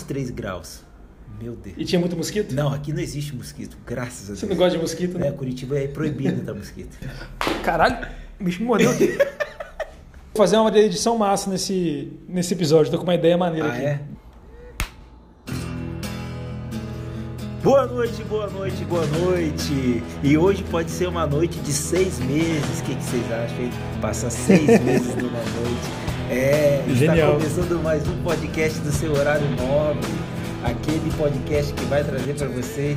23 graus. Meu Deus. E tinha muito mosquito? Não, aqui não existe mosquito, graças a Deus. Você não gosta de mosquito, né? É, Curitiba é proibido entrar mosquito. Caralho, o bicho me mordeu aqui. Vou fazer uma edição massa nesse, nesse episódio, tô com uma ideia maneira Ah, aqui. é? Boa noite, boa noite, boa noite. E hoje pode ser uma noite de seis meses. O que, que vocês acham, hein? Passar seis meses numa noite. É, Genial. está começando mais um podcast do seu horário nobre. Aquele podcast que vai trazer para você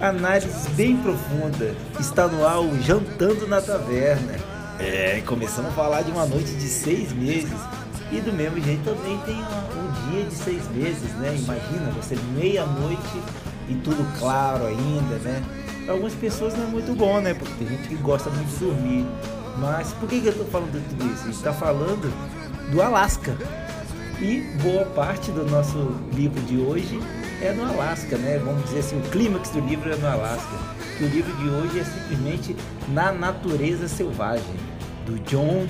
análises bem profundas. Está no ar o Jantando na Taverna. É, começamos a falar de uma noite de seis meses. E do mesmo jeito também tem um dia de seis meses, né? Imagina você meia-noite e tudo claro ainda, né? Para algumas pessoas não é muito bom, né? Porque tem gente que gosta muito de dormir. Mas por que, que eu tô falando de tudo isso? A gente tá falando do Alasca. E boa parte do nosso livro de hoje é no Alasca, né? Vamos dizer assim, o clímax do livro é no Alasca. Que o livro de hoje é simplesmente Na Natureza Selvagem, do John.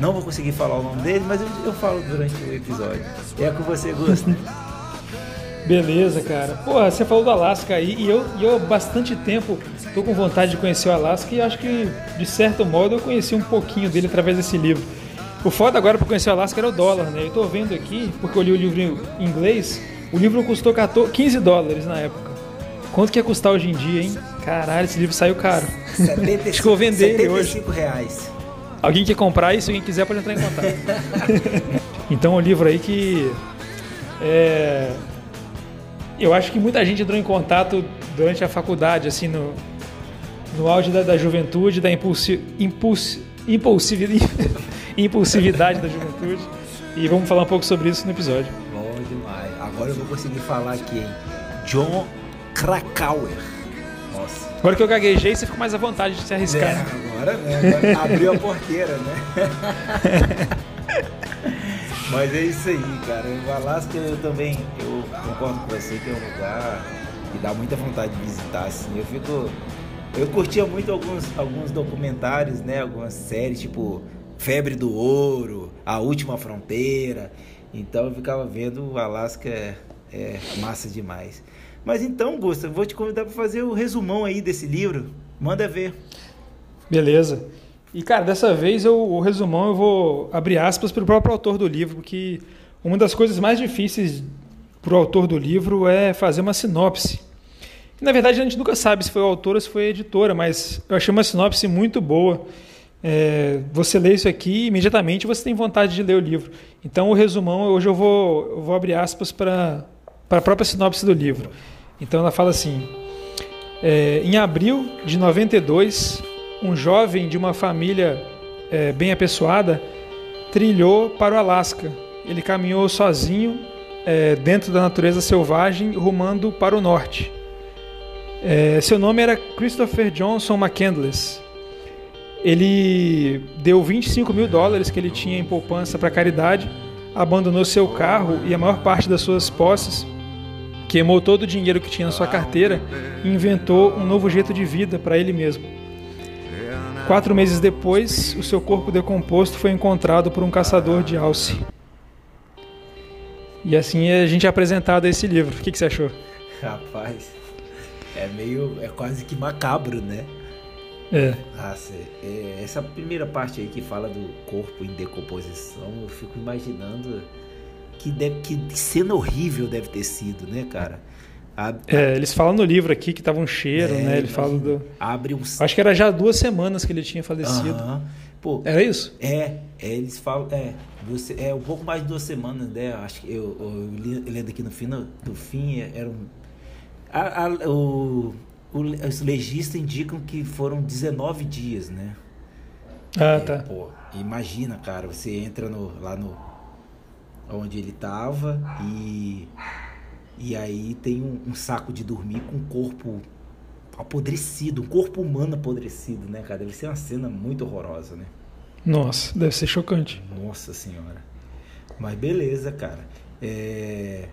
Não vou conseguir falar o nome dele, mas eu, eu falo durante o episódio. É com você, Gusta. Beleza, cara. Porra, você falou do Alasca aí e eu, e eu há bastante tempo tô com vontade de conhecer o Alasca e acho que, de certo modo, eu conheci um pouquinho dele através desse livro. O foda agora para conhecer o Alasca era o dólar, né? Eu tô vendo aqui, porque eu li o livro em inglês, o livro custou 14, 15 dólares na época. Quanto que ia custar hoje em dia, hein? Caralho, esse livro saiu caro. 75, Acho que eu vou vender ele hoje. 75 reais. Alguém quer comprar se alguém quiser pode entrar em contato. então, o livro aí que é, eu acho que muita gente entrou em contato durante a faculdade, assim, no, no auge da, da juventude, da impulsi, impulsi, impulsividade, impulsividade da juventude. E vamos falar um pouco sobre isso no episódio. Bom demais. Agora eu vou conseguir falar aqui, hein? John Krakauer. Nossa. Agora que eu gaguejei, você fica mais à vontade de se É, arriscar. agora, né? Agora abriu a porteira, né? Mas é isso aí, cara. O Alasca eu também, eu concordo com você que é um lugar que dá muita vontade de visitar, assim. Eu fico. Eu curtia muito alguns, alguns documentários, né? Algumas séries, tipo Febre do Ouro, A Última Fronteira. Então eu ficava vendo o Alasca é, é massa demais. Mas então, Gusta, vou te convidar para fazer o resumão aí desse livro. Manda ver. Beleza. E, cara, dessa vez eu, o resumão eu vou abrir aspas para o próprio autor do livro, porque uma das coisas mais difíceis para o autor do livro é fazer uma sinopse. Na verdade, a gente nunca sabe se foi o autor ou se foi a editora, mas eu achei uma sinopse muito boa. É, você lê isso aqui imediatamente você tem vontade de ler o livro. Então, o resumão, hoje eu vou, eu vou abrir aspas para a própria sinopse do livro. Então, ela fala assim: é, em abril de 92, um jovem de uma família é, bem apessoada trilhou para o Alasca. Ele caminhou sozinho é, dentro da natureza selvagem, rumando para o norte. É, seu nome era Christopher Johnson McCandless. Ele deu 25 mil dólares que ele tinha em poupança para caridade, abandonou seu carro e a maior parte das suas posses, queimou todo o dinheiro que tinha na sua carteira e inventou um novo jeito de vida para ele mesmo. Quatro meses depois, o seu corpo decomposto foi encontrado por um caçador de alce. E assim a gente é apresentado a esse livro. O que, que você achou? Rapaz, é meio. é quase que macabro, né? É. Nossa, é, essa primeira parte aí que fala do corpo em decomposição, eu fico imaginando que, deve, que cena horrível deve ter sido, né, cara? A- É, eles falam no livro aqui que tava um cheiro, É, né? Ele fala do. Abre um. Acho que era já duas semanas que ele tinha falecido. Aham. Pô, Era isso? É, é, eles falam, é, você, é um pouco mais de duas semanas, né? Acho que eu, eu li- lendo aqui no fim, no, do fim, era um. a- a- o- os legistas indicam que foram 19 dias, né? Ah, É, tá. pô, imagina, cara, você entra no, lá no. onde ele tava e. E aí tem um, um saco de dormir com um corpo apodrecido, um corpo humano apodrecido, né, cara? Deve ser uma cena muito horrorosa, né? Nossa, deve ser chocante. Nossa senhora. Mas beleza, cara. É,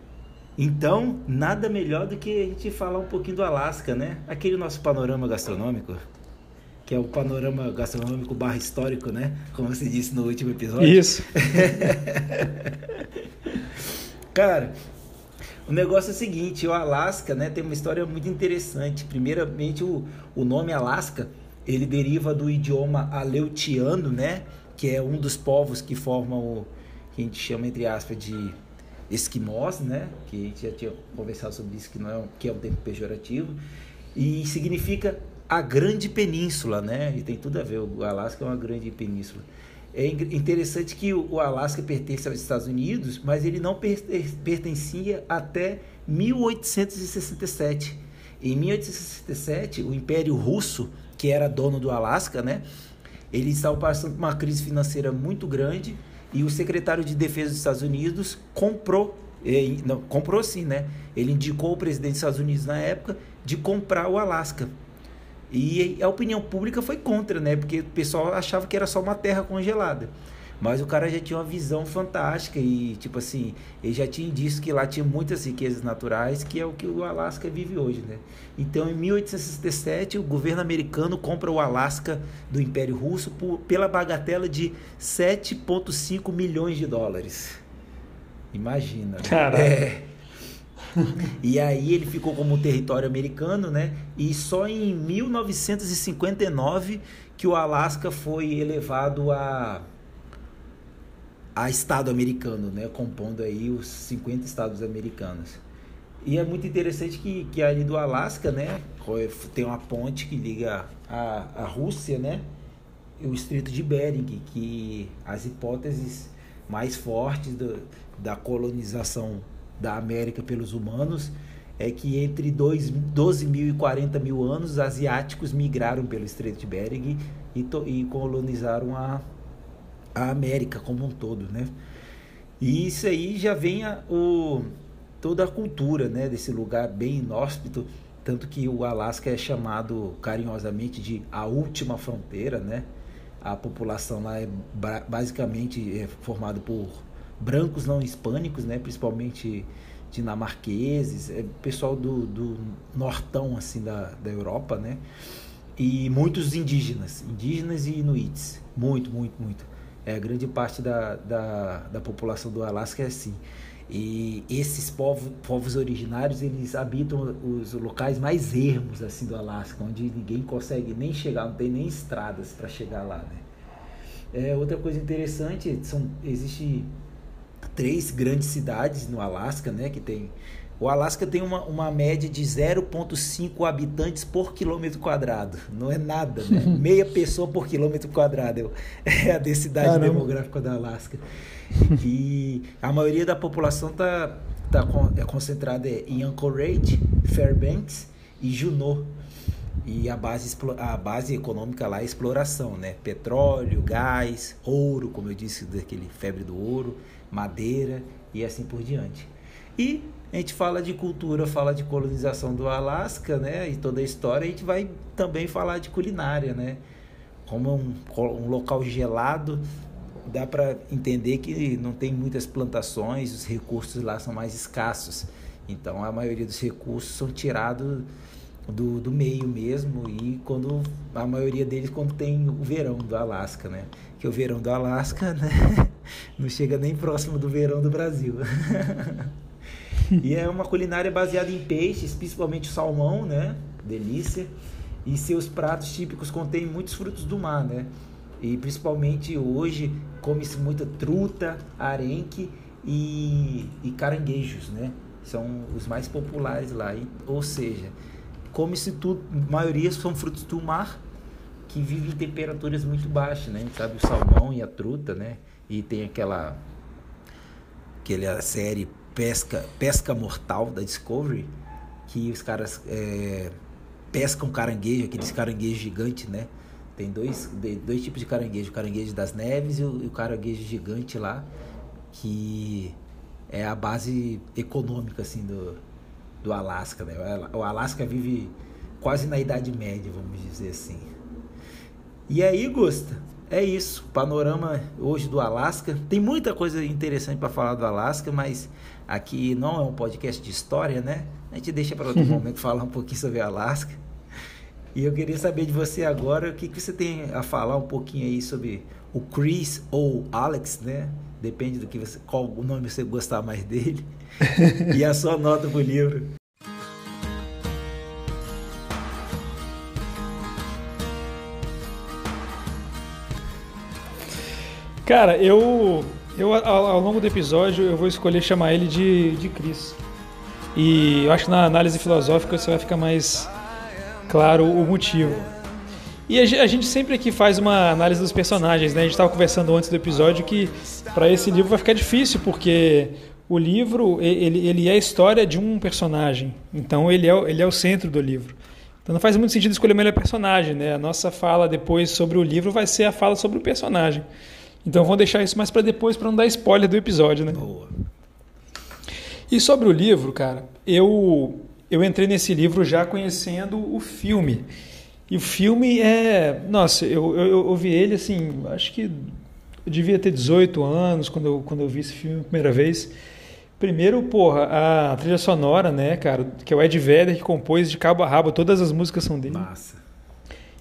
Então, nada melhor do que a gente falar um pouquinho do Alasca, né? Aquele nosso panorama gastronômico. Que é o panorama gastronômico barra histórico, né? Como você disse no último episódio. Isso. Cara, O negócio é o seguinte, o Alasca, né, tem uma história muito interessante. Primeiramente, o, o nome Alasca, ele deriva do idioma aleutiano, né, que é um dos povos que formam o que a gente chama entre aspas de esquimós, né, que a gente já tinha conversado sobre isso que não é um, que é um termo pejorativo, e significa a grande península, né? E tem tudo a ver, o Alasca é uma grande península. É interessante que o Alasca pertence aos Estados Unidos, mas ele não pertencia até 1867. Em 1867, o Império Russo, que era dono do Alasca, né, ele estava passando por uma crise financeira muito grande e o secretário de Defesa dos Estados Unidos comprou, eh, não, comprou sim, né? Ele indicou o presidente dos Estados Unidos na época de comprar o Alasca. E a opinião pública foi contra, né? Porque o pessoal achava que era só uma terra congelada. Mas o cara já tinha uma visão fantástica e, tipo assim, ele já tinha indício que lá tinha muitas riquezas naturais, que é o que o Alasca vive hoje, né? Então, em 1867, o governo americano compra o Alasca do Império Russo por, pela bagatela de 7,5 milhões de dólares. Imagina. Caralho. É e aí ele ficou como território americano, né? E só em 1959 que o Alasca foi elevado a a estado americano, né? Compondo aí os 50 estados americanos. E é muito interessante que, que ali do Alasca, né? Tem uma ponte que liga a, a Rússia, né? E o Estreito de Bering, que as hipóteses mais fortes do, da colonização da América pelos humanos é que entre 12 mil e 40 mil anos, asiáticos migraram pelo Estreito de Bering e, e colonizaram a, a América como um todo, né? E isso aí já vem a, o, toda a cultura né, desse lugar bem inóspito, tanto que o Alasca é chamado carinhosamente de a última fronteira, né? A população lá é basicamente é formada por brancos não hispânicos, né, principalmente dinamarqueses, é, pessoal do, do nortão assim da, da Europa, né, e muitos indígenas, indígenas e inuits, muito, muito, muito. É, grande parte da, da, da população do Alasca é assim. E esses povos, povos originários, eles habitam os locais mais ermos assim do Alasca, onde ninguém consegue nem chegar, não tem nem estradas para chegar lá, né? É, outra coisa interessante, são, existe três grandes cidades no Alasca, né? Que tem. O Alasca tem uma, uma média de 0,5 habitantes por quilômetro quadrado. Não é nada, né? Meia pessoa por quilômetro quadrado é a densidade Caramba. demográfica do Alasca. E a maioria da população está tá, tá é concentrada em Anchorage, Fairbanks e Juneau. E a base, a base econômica lá é exploração, né? Petróleo, gás, ouro, como eu disse, daquele febre do ouro madeira e assim por diante. E a gente fala de cultura, fala de colonização do Alasca, né? E toda a história, a gente vai também falar de culinária, né? Como um, um local gelado, dá para entender que não tem muitas plantações, os recursos lá são mais escassos. Então a maioria dos recursos são tirados do, do meio mesmo e quando a maioria deles quando tem o verão do Alasca, né? Que o verão do Alasca, né? Não chega nem próximo do verão do Brasil. e é uma culinária baseada em peixes, principalmente salmão, né? Delícia. E seus pratos típicos contêm muitos frutos do mar, né? E principalmente hoje come-se muita truta, arenque e, e caranguejos, né? São os mais populares lá. E, ou seja, come-se tudo, a maioria são frutos do mar que vivem em temperaturas muito baixas, né? Sabe o salmão e a truta, né? E tem aquela aquela série Pesca Pesca Mortal da Discovery que os caras é, pescam caranguejo, aqueles caranguejos gigantes, né? Tem dois, dois tipos de caranguejo, o caranguejo das neves e o, e o caranguejo gigante lá, que é a base econômica assim do, do Alasca, né? O Alasca vive quase na Idade Média, vamos dizer assim. E aí, Gusta, é isso. Panorama hoje do Alasca. Tem muita coisa interessante para falar do Alasca, mas aqui não é um podcast de história, né? A gente deixa para outro momento falar um pouquinho sobre Alasca. E eu queria saber de você agora o que, que você tem a falar um pouquinho aí sobre o Chris ou Alex, né? Depende do que você, qual o nome você gostar mais dele. e a sua nota pro livro. Cara, eu, eu ao, longo do episódio eu vou escolher chamar ele de, de Chris. E eu acho que na análise filosófica você vai ficar mais claro o motivo. E a gente sempre aqui faz uma análise dos personagens, né? A gente estava conversando antes do episódio que para esse livro vai ficar difícil, porque o livro ele, ele é a história de um personagem. Então ele é, ele é o centro do livro. Então não faz muito sentido escolher o melhor personagem, né? A nossa fala depois sobre o livro vai ser a fala sobre o personagem. Então vamos deixar isso mais para depois para não dar spoiler do episódio, né? Boa. E sobre o livro, cara, eu eu entrei nesse livro já conhecendo o filme. E o filme é, nossa, eu, eu, eu vi ele assim, acho que eu devia ter 18 anos quando eu, quando eu vi esse filme a primeira vez. Primeiro, porra, a trilha sonora, né, cara, que é o Ed Vedder que compôs de cabo a rabo, todas as músicas são dele. Massa.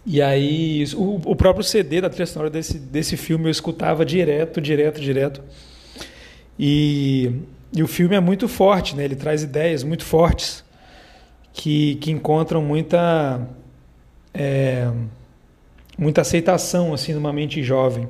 E aí, o, o próprio CD da trilha sonora desse, desse filme eu escutava direto, direto, direto. E, e o filme é muito forte, né? Ele traz ideias muito fortes que, que encontram muita é, muita aceitação assim numa mente jovem.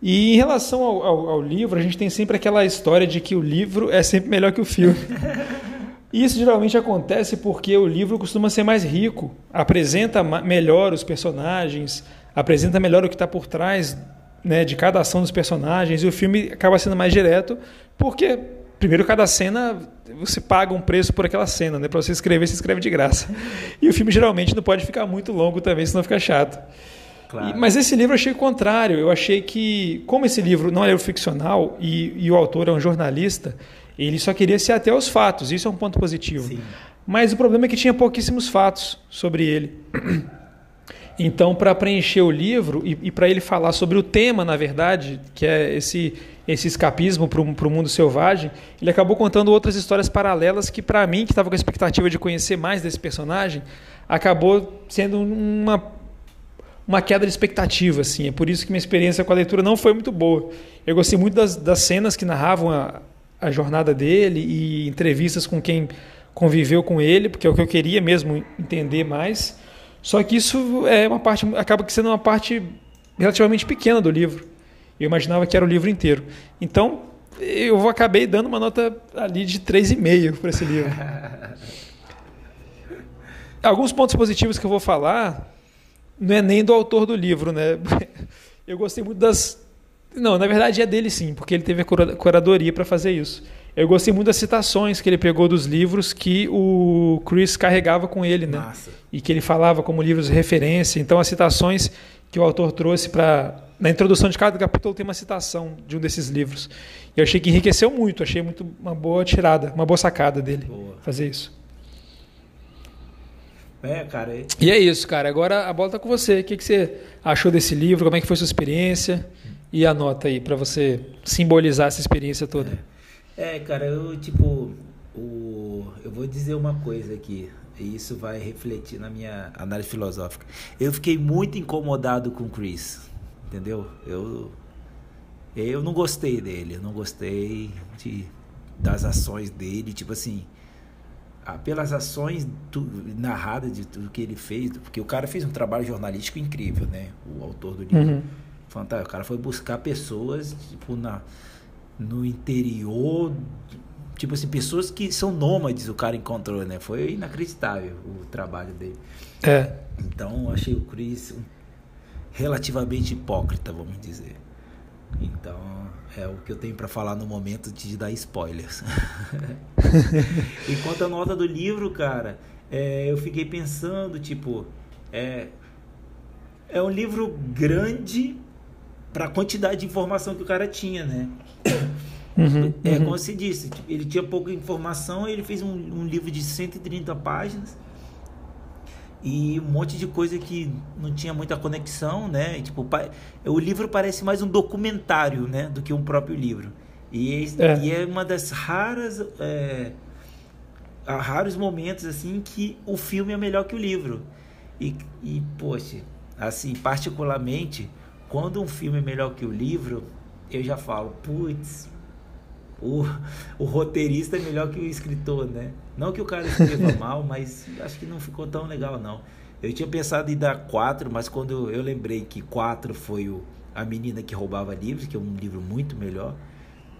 E em relação ao, ao, ao, livro, a gente tem sempre aquela história de que o livro é sempre melhor que o filme. Isso geralmente acontece porque o livro costuma ser mais rico, apresenta melhor os personagens, apresenta melhor o que está por trás né, de cada ação dos personagens, e o filme acaba sendo mais direto, porque, primeiro, cada cena você paga um preço por aquela cena, né? Para você escrever, você escreve de graça. E o filme geralmente não pode ficar muito longo também, senão fica chato. Claro. E, mas esse livro eu achei o contrário. Eu achei que, como esse livro não é ficcional e, e o autor é um jornalista, ele só queria se até aos fatos, isso é um ponto positivo. Sim. Mas o problema é que tinha pouquíssimos fatos sobre ele. Então, para preencher o livro e, e para ele falar sobre o tema, na verdade, que é esse, esse escapismo para o mundo selvagem, ele acabou contando outras histórias paralelas que, para mim, que estava com a expectativa de conhecer mais desse personagem, acabou sendo uma, uma queda de expectativa. Assim. É por isso que minha experiência com a leitura não foi muito boa. Eu gostei muito das, das cenas que narravam a, a jornada dele e entrevistas com quem conviveu com ele, porque é o que eu queria mesmo entender mais. Só que isso é uma parte acaba sendo uma parte relativamente pequena do livro. Eu imaginava que era o livro inteiro. Então, eu acabei dando uma nota ali de 3,5 para esse livro. Alguns pontos positivos que eu vou falar não é nem do autor do livro, né? Eu gostei muito das não, na verdade é dele sim, porque ele teve a curadoria para fazer isso. Eu gostei muito das citações que ele pegou dos livros que o Chris carregava com ele, né? Massa. E que ele falava como livros de referência. Então, as citações que o autor trouxe para. Na introdução de cada capítulo tem uma citação de um desses livros. E eu achei que enriqueceu muito, achei muito uma boa tirada, uma boa sacada dele boa. fazer isso. É, cara. É... E é isso, cara. Agora a bola está com você. O que, que você achou desse livro? Como é que foi sua experiência? E a nota aí, para você simbolizar essa experiência toda. É, cara, eu, tipo, o, eu vou dizer uma coisa aqui, e isso vai refletir na minha análise filosófica. Eu fiquei muito incomodado com o Chris, entendeu? Eu, eu não gostei dele, eu não gostei de, das ações dele, tipo assim, pelas ações tu, narradas de tudo que ele fez, porque o cara fez um trabalho jornalístico incrível, né? O autor do livro. Uhum. Fantástico. O cara foi buscar pessoas, tipo, na, no interior. Tipo assim, pessoas que são nômades o cara encontrou, né? Foi inacreditável o trabalho dele. É. Então, achei o Chris relativamente hipócrita, vamos dizer. Então, é o que eu tenho para falar no momento de dar spoilers. Enquanto a nota do livro, cara, é, eu fiquei pensando, tipo, é, é um livro grande para a quantidade de informação que o cara tinha, né? Uhum, é, uhum. como você disse, tipo, ele tinha pouca informação, ele fez um, um, livro de 130 páginas e um monte de coisa que não tinha muita conexão, né? E, tipo, o livro parece mais um documentário, né? Do que um próprio livro. E é, e é uma das raras... É, raros momentos, assim, que o filme é melhor que o livro. E, e poxa, assim, particularmente quando um filme é melhor que o livro, eu já falo, putz, o, o roteirista é melhor que o escritor, né? Não que o cara escreva mal, mas acho que não ficou tão legal, não. Eu tinha pensado em dar quatro, mas quando eu lembrei que quatro foi o A Menina que Roubava Livros, que é um livro muito melhor,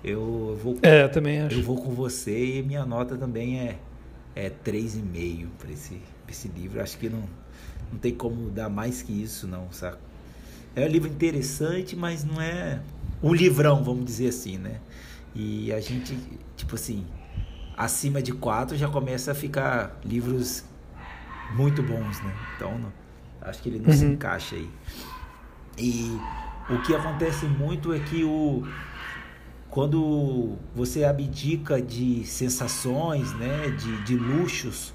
eu vou. É, também acho. Eu vou com você e minha nota também é é três e meio para esse esse livro. Acho que não não tem como dar mais que isso, não, sabe? É um livro interessante, mas não é um livrão, vamos dizer assim, né? E a gente, tipo assim, acima de quatro já começa a ficar livros muito bons, né? Então, não, acho que ele não uhum. se encaixa aí. E o que acontece muito é que o quando você abdica de sensações, né, de, de luxos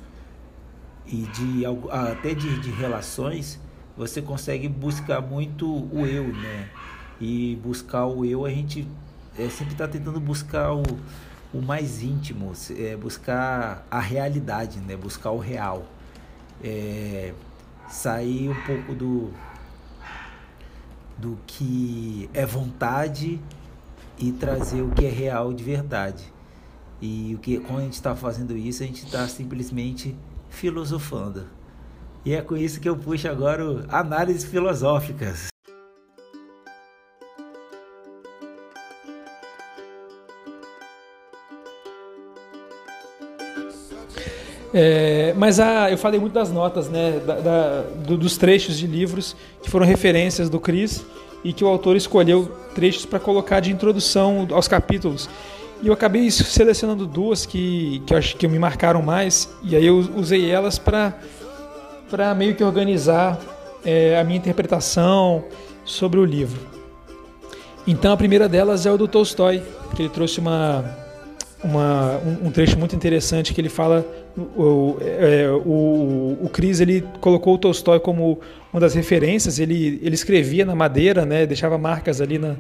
e de até de, de relações, você consegue buscar muito o eu, né? E buscar o eu, a gente é, sempre está tentando buscar o, o mais íntimo, é, buscar a realidade, né? Buscar o real. É, sair um pouco do do que é vontade e trazer o que é real de verdade. E o que quando a gente está fazendo isso, a gente está simplesmente filosofando. E é com isso que eu puxo agora o análises filosóficas. É, mas a, eu falei muito das notas, né, da, da, do, dos trechos de livros que foram referências do Cris e que o autor escolheu trechos para colocar de introdução aos capítulos. E eu acabei selecionando duas que, que eu acho que me marcaram mais, e aí eu usei elas para meio que organizar é, a minha interpretação sobre o livro. Então a primeira delas é o do Tolstói, que ele trouxe uma, uma, um, um trecho muito interessante que ele fala o, é, o, o Cris ele colocou o Tolstói como uma das referências. Ele, ele escrevia na madeira, né, deixava marcas ali na,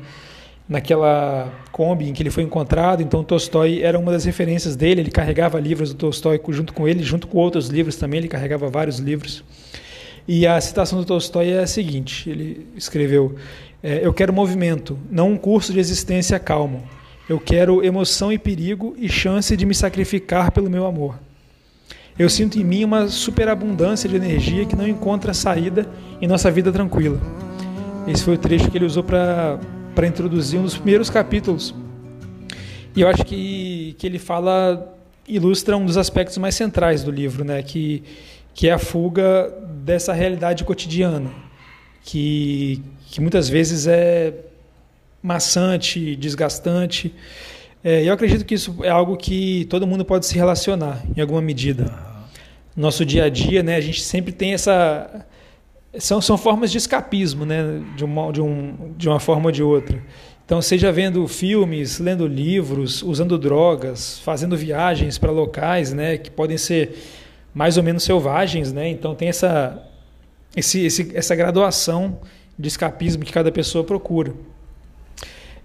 naquela Kombi em que ele foi encontrado. Então, Tolstói era uma das referências dele. Ele carregava livros do Tolstói junto com ele, junto com outros livros também. Ele carregava vários livros. E a citação do Tolstói é a seguinte: ele escreveu, é, Eu quero movimento, não um curso de existência calmo. Eu quero emoção e perigo e chance de me sacrificar pelo meu amor. Eu sinto em mim uma superabundância de energia que não encontra saída em nossa vida tranquila. Esse foi o trecho que ele usou para introduzir um dos primeiros capítulos. E eu acho que, que ele fala, ilustra um dos aspectos mais centrais do livro, né? que, que é a fuga dessa realidade cotidiana, que, que muitas vezes é maçante, desgastante. É, eu acredito que isso é algo que todo mundo pode se relacionar em alguma medida nosso dia a dia, né? A gente sempre tem essa são, são formas de escapismo, né? De uma, de, um, de uma forma ou de outra. Então, seja vendo filmes, lendo livros, usando drogas, fazendo viagens para locais, né? Que podem ser mais ou menos selvagens, né? Então, tem essa esse, esse, essa graduação de escapismo que cada pessoa procura.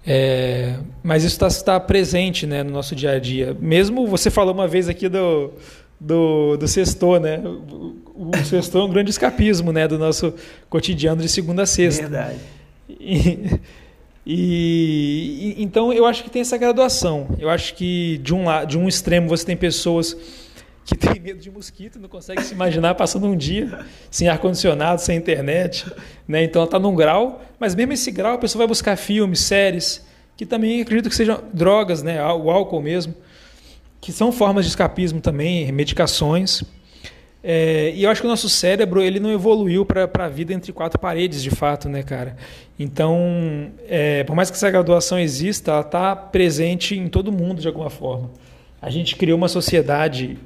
É, mas isso está tá presente né, no nosso dia a dia. Mesmo você falou uma vez aqui do, do, do sextor, né? O, o sextor é um grande escapismo, né? Do nosso cotidiano de segunda a sexta. Verdade. E, e, então eu acho que tem essa graduação. Eu acho que de um, de um extremo você tem pessoas que têm medo de mosquito, não consegue se imaginar passando um dia sem ar-condicionado, sem internet. Né? Então ela está num grau, mas mesmo esse grau a pessoa vai buscar filmes, séries, que também acredito que sejam drogas, né? o álcool mesmo que são formas de escapismo também, medicações. É, e eu acho que o nosso cérebro ele não evoluiu para a vida entre quatro paredes, de fato, né, cara? Então, é, por mais que essa graduação exista, ela está presente em todo mundo de alguma forma. A gente criou uma sociedade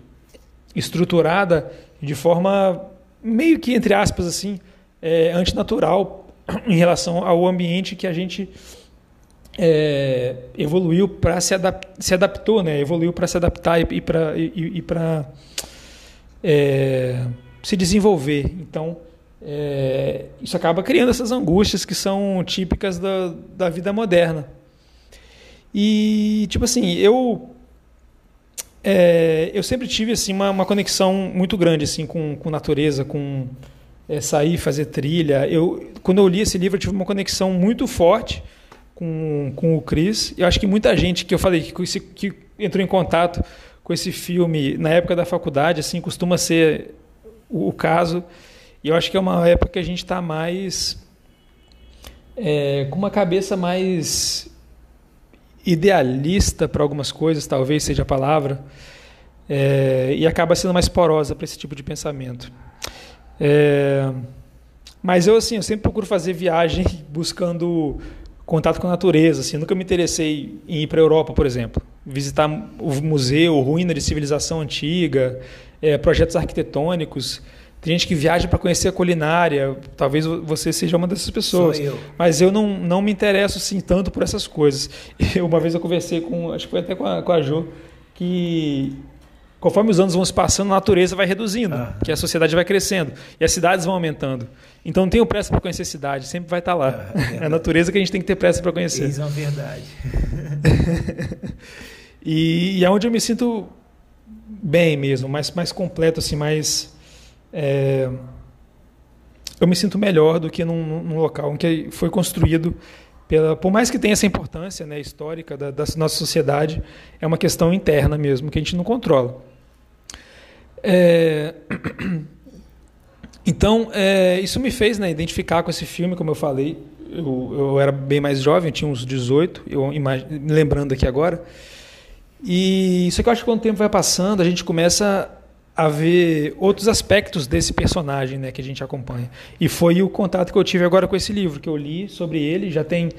estruturada de forma meio que, entre aspas, assim, é, antinatural em relação ao ambiente que a gente é, evoluiu para se, adap se adaptou, né? Evoluiu para se adaptar e, para e para é, se desenvolver. Então é, isso acaba criando essas angústias que são típicas da, da vida moderna. E tipo assim, eu é, eu sempre tive assim uma, uma conexão muito grande assim com, com natureza, com é, sair, fazer trilha. Eu, quando eu li esse livro, eu tive uma conexão muito forte com, com o Chris. Eu acho que muita gente que eu falei que, que entrou em contato com esse filme na época da faculdade, assim, costuma ser o, o caso. E eu acho que é uma época que a gente está mais. É, com uma cabeça mais idealista para algumas coisas, talvez seja a palavra, é, e acaba sendo mais porosa para esse tipo de pensamento. É, mas eu assim, eu sempre procuro fazer viagem buscando contato com a natureza. Assim, nunca me interessei em ir para a Europa, por exemplo, visitar o museu, ruína de civilização antiga, é, projetos arquitetônicos. Tem gente que viaja para conhecer a culinária. Talvez você seja uma dessas pessoas. Eu. Mas eu não, não me interesso assim, tanto por essas coisas. Eu, uma vez eu conversei com, acho que foi até com a, com a Jo, que conforme os anos vão se passando, a natureza vai reduzindo, uhum. que a sociedade vai crescendo e as cidades vão aumentando. Então não tenho pressa para conhecer a cidade, sempre vai estar tá lá. é a natureza que a gente tem que ter pressa para conhecer. Isso é uma verdade. e, e é onde eu me sinto bem mesmo, mais, mais completo, assim, mais. É, eu me sinto melhor do que num, num, local em que foi construído pela, por mais que tenha essa importância né, histórica da, da, nossa sociedade, é uma questão interna mesmo que a gente não controla. É, então, é, isso me fez né, identificar com esse filme, como eu falei. Eu, eu era bem mais jovem, tinha uns 18, eu me lembrando aqui agora. E isso que eu acho que quando o tempo vai passando, a gente começa a ver outros aspectos desse personagem né, que a gente acompanha. E foi o contato que eu tive agora com esse livro, que eu li sobre ele, já tem...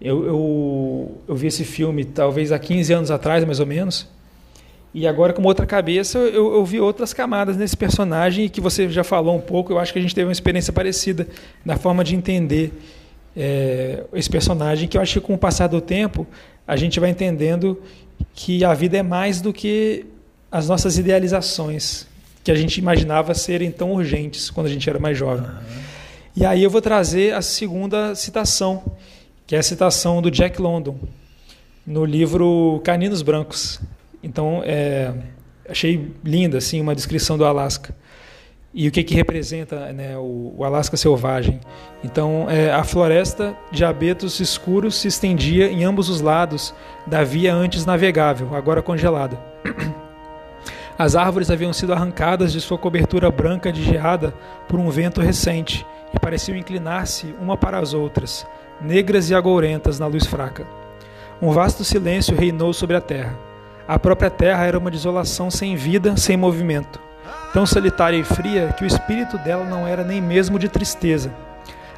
Eu, eu, eu vi esse filme talvez há 15 anos atrás, mais ou menos, e agora, com outra cabeça, eu, eu, vi outras camadas nesse personagem que você já falou um pouco. Eu acho que a gente teve uma experiência parecida na forma de entender é, esse personagem, que eu acho que com o passar do tempo a gente vai entendendo que a vida é mais do que as nossas idealizações, que a gente imaginava serem tão urgentes quando a gente era mais jovem. Uhum. E aí eu vou trazer a segunda citação, que é a citação do Jack London, no livro Caninos Brancos. Então, é, achei linda assim uma descrição do Alasca e o que, que representa né, o, o Alasca selvagem. Então, é, a floresta de abetos escuros se estendia em ambos os lados da via antes navegável, agora congelada. As árvores haviam sido arrancadas de sua cobertura branca de geada por um vento recente e pareciam inclinar-se uma para as outras, negras e agourentas na luz fraca. Um vasto silêncio reinou sobre a terra. A própria terra era uma desolação sem vida, sem movimento. Tão solitária e fria que o espírito dela não era nem mesmo de tristeza.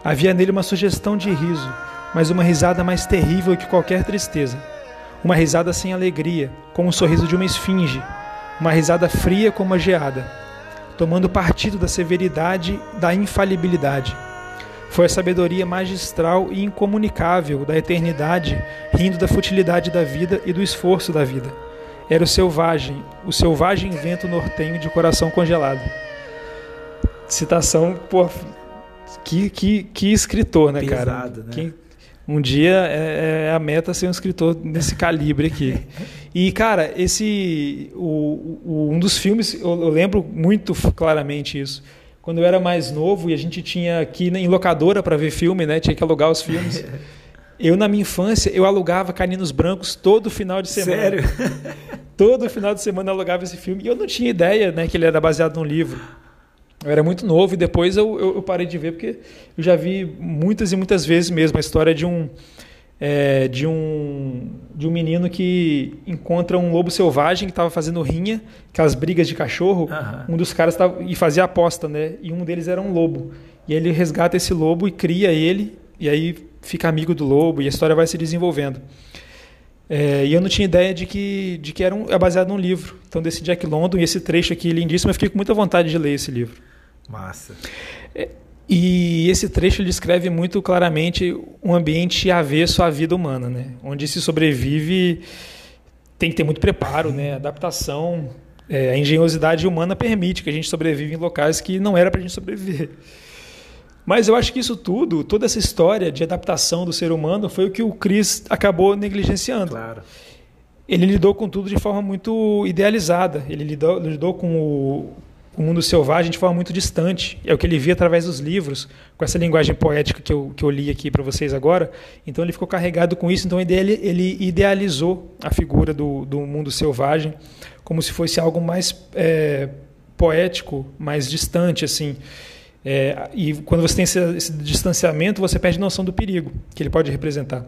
Havia nele uma sugestão de riso, mas uma risada mais terrível que qualquer tristeza. Uma risada sem alegria, como o sorriso de uma esfinge. Uma risada fria como a geada, tomando partido da severidade, da infalibilidade. Foi a sabedoria magistral e incomunicável da eternidade, rindo da futilidade da vida e do esforço da vida era o selvagem, o selvagem vento nortenho de coração congelado. Citação, pô, que, que, que escritor, né, Pesado, cara? Né? Um dia é, é, a meta ser um escritor desse calibre aqui. E, cara, esse. O, o, um dos filmes, eu, eu, lembro muito claramente isso. Quando eu era mais novo e a gente tinha aqui em locadora para ver filme, né? Tinha que alugar os filmes. Eu, na minha infância, eu alugava Caninos Brancos todo final de semana. Sério? todo final de semana eu alugava esse filme. E eu não tinha ideia né, que ele era baseado num livro. Eu era muito novo e depois eu, eu, eu, parei de ver porque eu já vi muitas e muitas vezes mesmo a história de um é, de um de um menino que encontra um lobo selvagem que estava fazendo rinha, aquelas brigas de cachorro. Uhum. Um dos caras tava, e fazia aposta, né? E um deles era um lobo. E aí ele resgata esse lobo e cria ele e aí fica amigo do lobo e a história vai se desenvolvendo. É, e eu não tinha ideia de que, de que era um, é baseado num livro. Então, desse Jack London, e esse trecho aqui lindíssimo, eu fiquei com muita vontade de ler esse livro. Massa. É, e esse trecho descreve muito claramente um ambiente avesso à vida humana, né? onde se sobrevive tem que ter muito preparo, né? adaptação. É, a engenhosidade humana permite que a gente sobreviva em locais que não era para a gente sobreviver. Mas eu acho que isso tudo, toda essa história de adaptação do ser humano, foi o que o Chris acabou negligenciando. Claro. Ele lidou com tudo de forma muito idealizada. Ele lidou, lidou com o, o mundo selvagem de forma muito distante. É o que ele via através dos livros, com essa linguagem poética que eu, que eu li aqui para vocês agora. Então ele ficou carregado com isso. Então ele, ele idealizou a figura do, do mundo selvagem como se fosse algo mais é, poético, mais distante, assim. É, e quando você tem esse, esse, distanciamento, você perde noção do perigo que ele pode representar.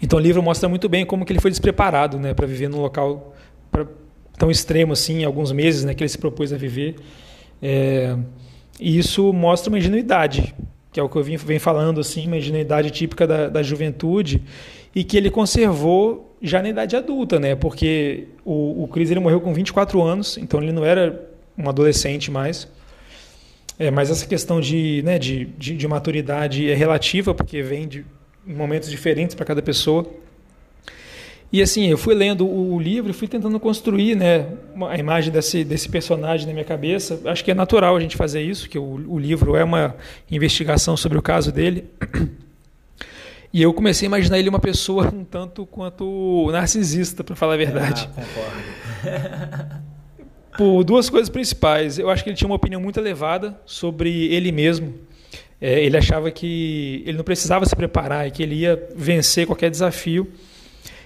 Então o livro mostra muito bem como que ele foi despreparado, né, para viver num local pra, tão extremo assim, alguns meses, né, que ele se propôs a viver. É, e isso mostra uma ingenuidade, que é o que eu vim, venho falando assim, uma ingenuidade típica da, da juventude e que ele conservou já na idade adulta, né? Porque o, o Chris ele morreu com 24 anos, então ele não era um adolescente mais. É, mas essa questão de, né, de, de, de maturidade é relativa, porque vem de momentos diferentes para cada pessoa. E assim, eu fui lendo o livro e fui tentando construir né, a imagem desse, desse personagem na minha cabeça. Acho que é natural a gente fazer isso, que o, o livro é uma investigação sobre o caso dele. E eu comecei a imaginar ele uma pessoa um tanto quanto narcisista, para falar a verdade. Ah, concordo. Por duas coisas principais. Eu acho que ele tinha uma opinião muito elevada sobre ele mesmo. É, ele achava que ele não precisava se preparar e que ele ia vencer qualquer desafio.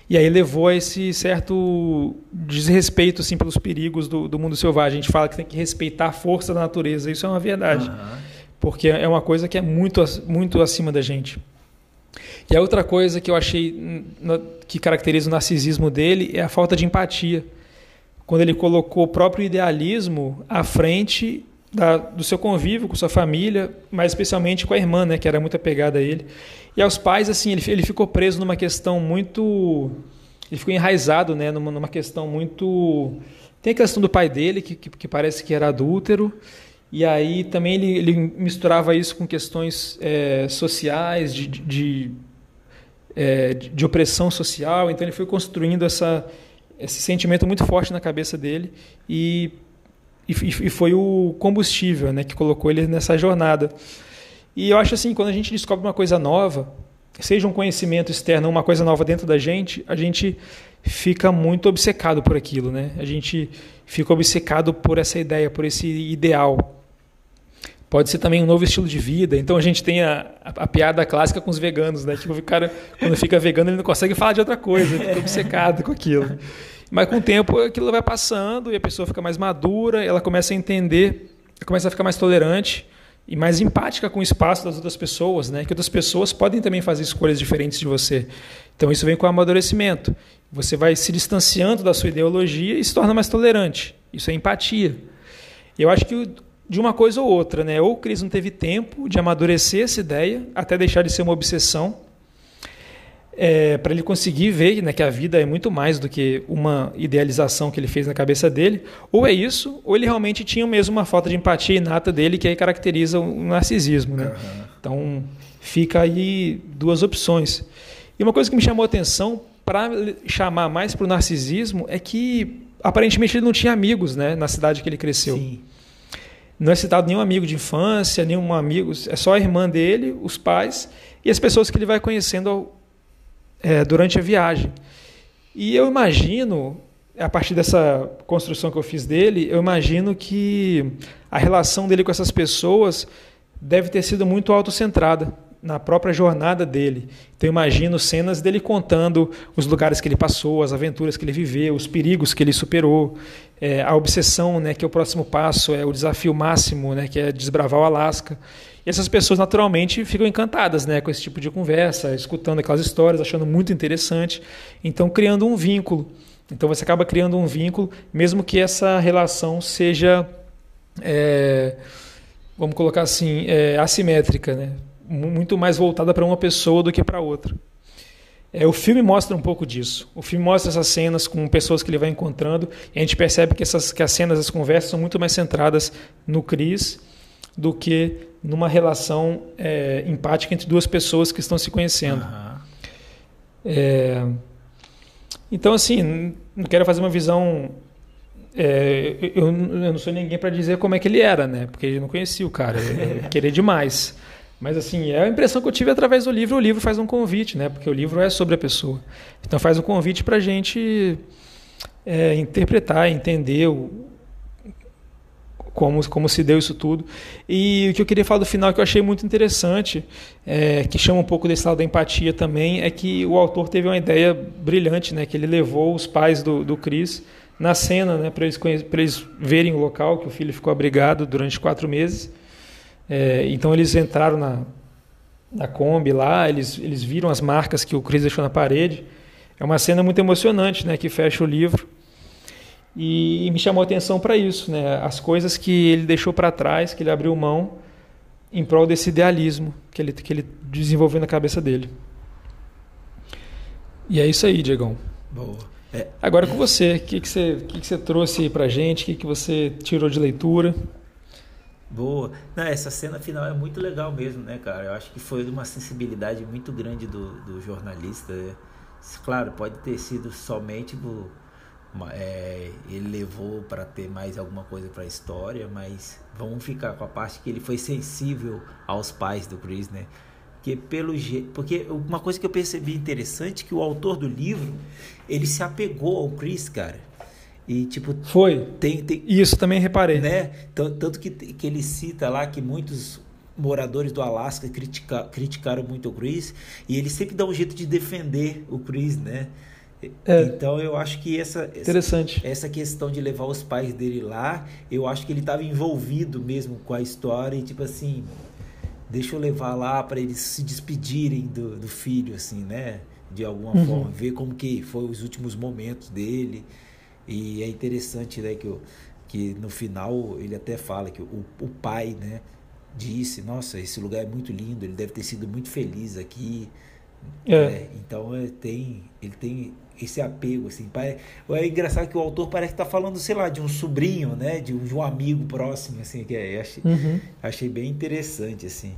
E aí levou a esse certo desrespeito assim, pelos perigos do, do mundo selvagem. A gente fala que tem que respeitar a força da natureza. Isso é uma verdade. Uhum. Porque é uma coisa que é muito, muito acima da gente. E a outra coisa que eu achei que caracteriza o narcisismo dele é a falta de empatia. Quando ele colocou o próprio idealismo à frente da, do seu convívio com sua família, mas especialmente com a irmã, né, que era muito apegada a ele. E aos pais, assim, ele, ele ficou preso numa questão muito. Ele ficou enraizado né, numa, numa questão muito. Tem a questão do pai dele, que, que, que parece que era adúltero, e aí também ele, ele misturava isso com questões é, sociais, de, de é, de opressão social. Então ele foi construindo essa, esse sentimento muito forte na cabeça dele e, e, e, foi o combustível né, que colocou ele nessa jornada. E eu acho assim, quando a gente descobre uma coisa nova, seja um conhecimento externo uma coisa nova dentro da gente, a gente fica muito obcecado por aquilo, né? A gente fica obcecado por essa ideia, por esse ideal. Pode ser também um novo estilo de vida. Então a gente tem a, a, a piada clássica com os veganos, né? Tipo, o cara, quando fica vegano, ele não consegue falar de outra coisa, ele fica obcecado com aquilo. Mas com o tempo aquilo vai passando e a pessoa fica mais madura, ela começa a entender, começa a ficar mais tolerante e mais empática com o espaço das outras pessoas, né? Que outras pessoas podem também fazer escolhas diferentes de você. Então isso vem com o amadurecimento. Você vai se distanciando da sua ideologia e se torna mais tolerante. Isso é empatia. Eu acho que de uma coisa ou outra, né? Ou o Cris não teve tempo de amadurecer essa ideia até deixar de ser uma obsessão, é, para ele conseguir ver né, que a vida é muito mais do que uma idealização que ele fez na cabeça dele, ou é isso, ou ele realmente tinha mesmo uma falta de empatia inata dele que aí caracteriza o narcisismo. Né? Uhum. Então fica aí duas opções. E uma coisa que me chamou a atenção para chamar mais para o narcisismo é que aparentemente ele não tinha amigos né, na cidade que ele cresceu. Sim. Não é citado nenhum amigo de infância, nenhum amigo, é só a irmã dele, os pais e as pessoas que ele vai conhecendo é, durante a viagem. E eu imagino, a partir dessa construção que eu fiz dele, eu imagino que a relação dele com essas pessoas deve ter sido muito autocentrada na própria jornada dele. Então eu imagino cenas dele contando os lugares que ele passou, as aventuras que ele viveu, os perigos que ele superou, é, a obsessão, né, que é o próximo passo, é o desafio máximo, né, que é desbravar o Alasca. Essas pessoas naturalmente ficam encantadas, né, com esse tipo de conversa, escutando aquelas histórias, achando muito interessante, então criando um vínculo. Então você acaba criando um vínculo, mesmo que essa relação seja, é, vamos colocar assim, é, assimétrica, né? muito mais voltada para uma pessoa do que para outra. É, o filme mostra um pouco disso. O filme mostra essas cenas com pessoas que ele vai encontrando e a gente percebe que, essas, que as cenas, as conversas são muito mais centradas no Chris do que numa relação é, empática entre duas pessoas que estão se conhecendo. Uhum. É, então, assim, não quero fazer uma visão. É, eu, eu, não sou ninguém para dizer como é que ele era, né? Porque eu não conhecia o cara. Querer demais. Mas assim, é a impressão que eu tive através do livro. O livro faz um convite, né? Porque o livro é sobre a pessoa. Então faz um convite para a gente é, interpretar, entender o, como, como se deu isso tudo. E o que eu queria falar do final, que eu achei muito interessante, é, que chama um pouco desse lado da empatia também, é que o autor teve uma ideia brilhante, né, que ele levou os pais do, do Chris na cena, né, para eles, eles verem o local, que o filho ficou abrigado durante quatro meses. É, então eles entraram na, na Kombi lá, eles, eles viram as marcas que o Chris deixou na parede. É uma cena muito emocionante, né, que fecha o livro. E, e me chamou a atenção para isso, né? As coisas que ele deixou para trás, que ele abriu mão em prol desse idealismo que ele, que ele desenvolveu na cabeça dele. E é isso aí, Diegão. Boa. É. Agora com você, o que, que, você, que, que você trouxe para gente? O que, que você tirou de leitura? Boa. Não, essa cena final é muito legal mesmo, né, cara? Eu acho que foi de uma sensibilidade muito grande do, do jornalista. Né? Claro, pode ter sido somente do, é, ele levou para ter mais alguma coisa para a história, mas vamos ficar com a parte que ele foi sensível aos pais do Chris, né? Que pelo porque uma coisa que eu percebi interessante que o autor do livro ele se apegou ao Chris, cara. E tipo foi tem, tem isso também reparei, né? Tanto que que ele cita lá que muitos moradores do Alasca critica, criticaram muito o Chris e ele sempre dá um jeito de defender o Chris, né? É. Então eu acho que essa, Interessante. essa questão de levar os pais dele lá, eu acho que ele estava envolvido mesmo com a história e tipo assim, deixa eu levar lá para eles se despedirem do, do filho, assim, né? De alguma uhum. forma, ver como que foi os últimos momentos dele. E é interessante, né, que, eu, que no final ele até fala que o, o pai, né, disse, nossa, esse lugar é muito lindo, ele deve ter sido muito feliz aqui. É. É, então é, tem, ele tem esse apego, assim. É engraçado que o autor parece que está falando, sei lá, de um sobrinho, né? De um, de um amigo próximo, assim, que é, achei, uhum. achei bem interessante, assim.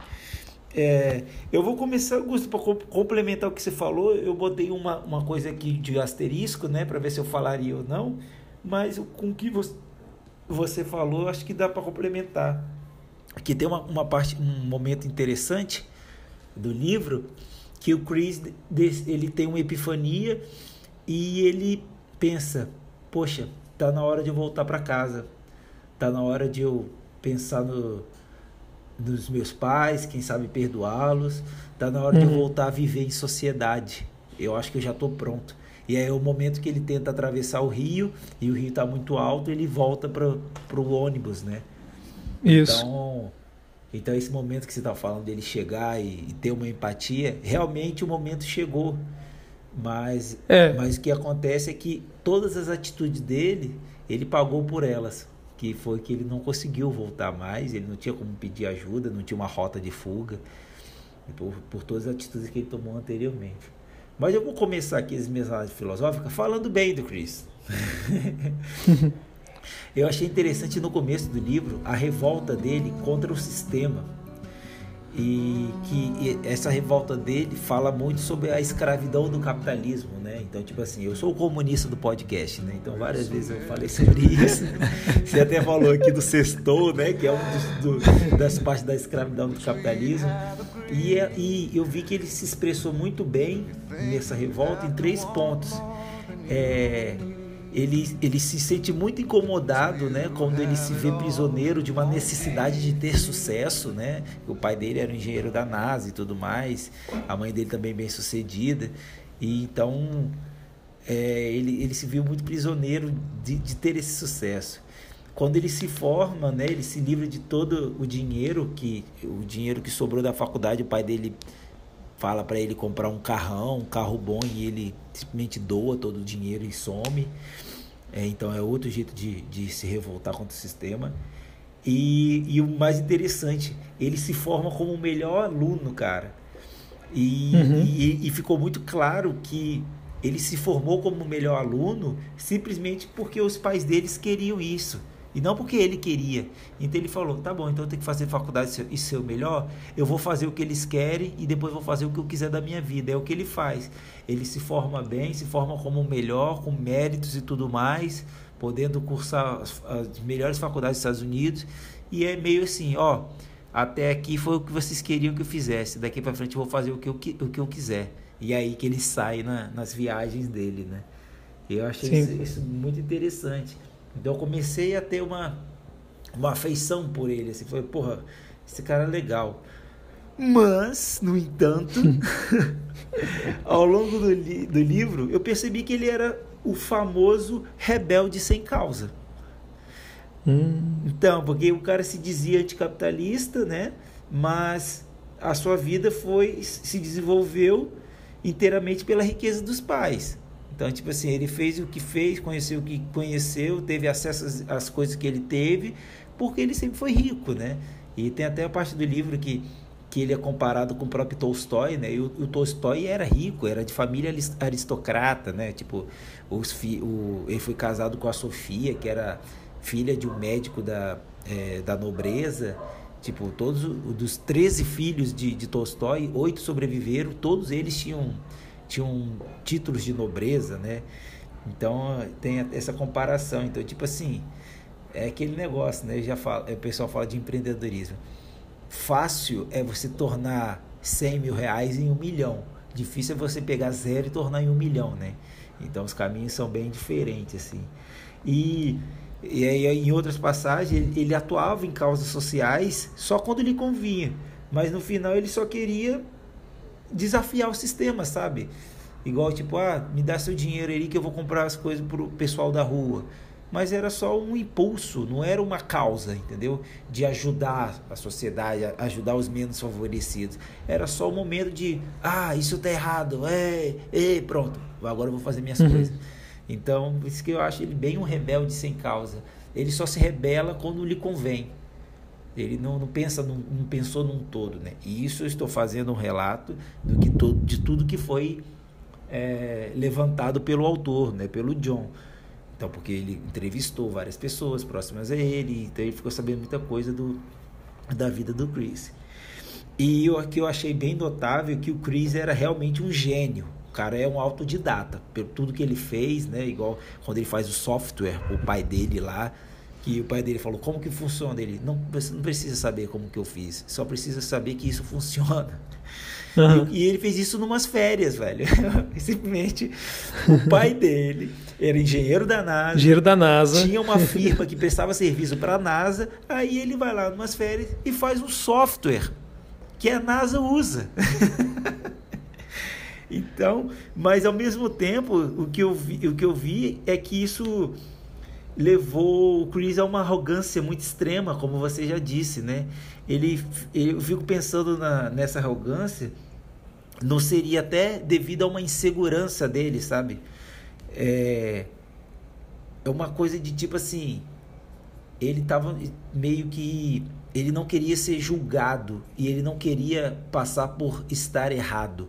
É, eu vou começar, Augusto, para complementar o que você falou, eu botei uma, uma coisa aqui de asterisco, né, para ver se eu falaria ou não, mas com o que você, você falou, acho que dá para complementar. Aqui tem uma, uma parte, um momento interessante do livro, que o Chris ele tem uma epifania e ele pensa: poxa, tá na hora de eu voltar para casa, tá na hora de eu pensar no, nos meus pais, quem sabe perdoá-los, tá na hora uhum. de eu uhum. voltar a viver em sociedade. Eu acho que eu já estou pronto. E aí é o momento que ele tenta atravessar o rio e o rio está muito alto, ele volta para o ônibus, né? Isso. Então, então esse momento que você está falando dele chegar e, e ter uma empatia, realmente o momento chegou. Mas, é. mas o que acontece é que todas as atitudes dele, ele pagou por elas. Que foi que ele não conseguiu voltar mais, ele não tinha como pedir ajuda, não tinha uma rota de fuga, por, por todas as atitudes que ele tomou anteriormente. Mas eu vou começar aqui as minhas análises filosóficas falando bem do Chris. eu achei interessante no começo do livro a revolta dele contra o sistema e que essa revolta dele fala muito sobre a escravidão do capitalismo, né? Então, tipo assim, eu sou o comunista do podcast, né? Então, várias vezes eu falei sobre isso. Você até falou aqui do sextou, né? Que é um dos, do, das partes da escravidão do capitalismo. E, é, e eu vi que ele se expressou muito bem nessa revolta em três pontos. É, ele, ele se sente muito incomodado, né, quando ele se vê prisioneiro de uma necessidade de ter sucesso, né? O pai dele era um engenheiro da NASA e tudo mais, a mãe dele também bem sucedida, e então é, ele, ele se viu muito prisioneiro de, de ter esse sucesso. Quando ele se forma, né, ele se livra de todo o dinheiro que o dinheiro que sobrou da faculdade, o pai dele fala para ele comprar um carrão, um carro bom e ele simplesmente doa todo o dinheiro e some. É, então é outro jeito de, de se revoltar contra o sistema. E, e o mais interessante, ele se forma como o melhor aluno, cara. E, uhum. e, e ficou muito claro que ele se formou como o melhor aluno simplesmente porque os pais deles queriam isso. E não porque ele queria. Então ele falou: tá bom, então eu tenho que fazer faculdade e ser o melhor. Eu vou fazer o que eles querem e depois vou fazer o que eu quiser da minha vida. É o que ele faz. Ele se forma bem, se forma como o melhor, com méritos e tudo mais, podendo cursar as, as melhores faculdades dos Estados Unidos. E é meio assim: ó, até aqui foi o que vocês queriam que eu fizesse. Daqui para frente eu vou fazer o que eu, o que eu quiser. E é aí que ele sai na, nas viagens dele, né? Eu achei isso, isso muito interessante. Então eu comecei a ter uma, uma afeição por ele, assim, foi, porra, esse cara é legal. Mas, no entanto, ao longo do, li do livro, eu percebi que ele era o famoso rebelde sem causa. Hum. Então, porque o cara se dizia anticapitalista, né? Mas a sua vida foi se desenvolveu inteiramente pela riqueza dos pais. Então, tipo assim, ele fez o que fez, conheceu o que conheceu, teve acesso às, coisas que ele teve, porque ele sempre foi rico, né? E tem até a parte do livro que que ele é comparado com o próprio Tolstói, né? E o, o Tolstói era rico, era de família aristocrata, né? Tipo, os fi, o, ele foi casado com a Sofia, que era filha de um médico da, é, da nobreza. Tipo, todos dos 13 filhos de, de Tolstói, oito sobreviveram, todos eles tinham, tinham títulos de nobreza, né? Então tem essa comparação. Então, tipo assim, é aquele negócio, né? Já fala, o pessoal fala de empreendedorismo. Fácil é você tornar 100 mil reais em um milhão. Difícil é você pegar zero e tornar em um milhão, né? Então os caminhos são bem diferentes, assim. E, e aí, em outras passagens, ele, ele atuava em causas sociais só quando lhe convinha. Mas no final ele só queria desafiar o sistema, sabe? Igual tipo, ah, me dá seu dinheiro aí que eu vou comprar as coisas pro pessoal da rua mas era só um impulso, não era uma causa, entendeu? De ajudar a sociedade, ajudar os menos favorecidos. Era só o momento de, ah, isso tá errado, é, é, pronto, agora eu vou fazer minhas uhum. coisas. Então, isso que eu acho ele bem um rebelde sem causa. Ele só se rebela quando lhe convém. Ele não, não pensa, não, pensou num todo, né? E isso eu estou fazendo um relato do que todo, de tudo que foi é, levantado pelo autor, né? Pelo John. Então, porque ele entrevistou várias pessoas próximas a ele, então ele ficou sabendo muita coisa do, da vida do Chris. E o que eu achei bem notável que o Chris era realmente um gênio. O cara é um autodidata, pelo tudo que ele fez, né? Igual quando ele faz o software, o pai dele lá, que o pai dele falou, como que funciona? Ele, não, não precisa saber como que eu fiz, só precisa saber que isso funciona. Uhum. E, e, ele fez isso numas férias, velho. Simplesmente o pai dele era engenheiro da NASA. Engenheiro da NASA. Tinha uma firma que prestava serviço para a NASA. Aí ele vai lá numas férias e faz um software que a NASA usa. então, mas ao mesmo tempo, o que eu vi, o que eu vi é que isso levou o Chris a uma arrogância muito extrema, como você já disse, né? Ele, eu fico pensando na, nessa arrogância, não seria até devido a uma insegurança dele, sabe? É, é uma coisa de tipo assim, ele estava meio que ele não queria ser julgado e ele não queria passar por estar errado.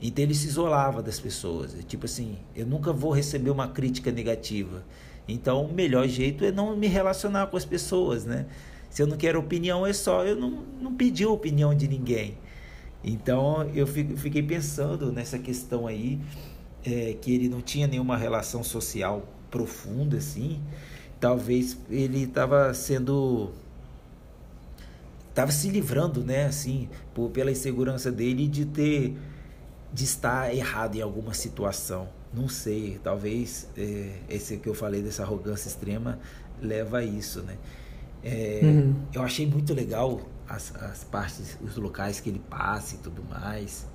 Então ele se isolava das pessoas. Tipo assim, eu nunca vou receber uma crítica negativa. Então o melhor jeito é não me relacionar com as pessoas, né? Se eu não quero opinião, é só eu não, não pedi a opinião de ninguém. Então eu fiquei pensando nessa questão aí, é, que ele não tinha nenhuma relação social profunda assim. Talvez ele estava sendo estava se livrando, né, assim, por, pela insegurança dele de ter de estar errado em alguma situação. Não sei, talvez é, esse que eu falei dessa arrogância extrema leva a isso, né? É, uhum. Eu achei muito legal as, as partes, os locais que ele passa e tudo mais.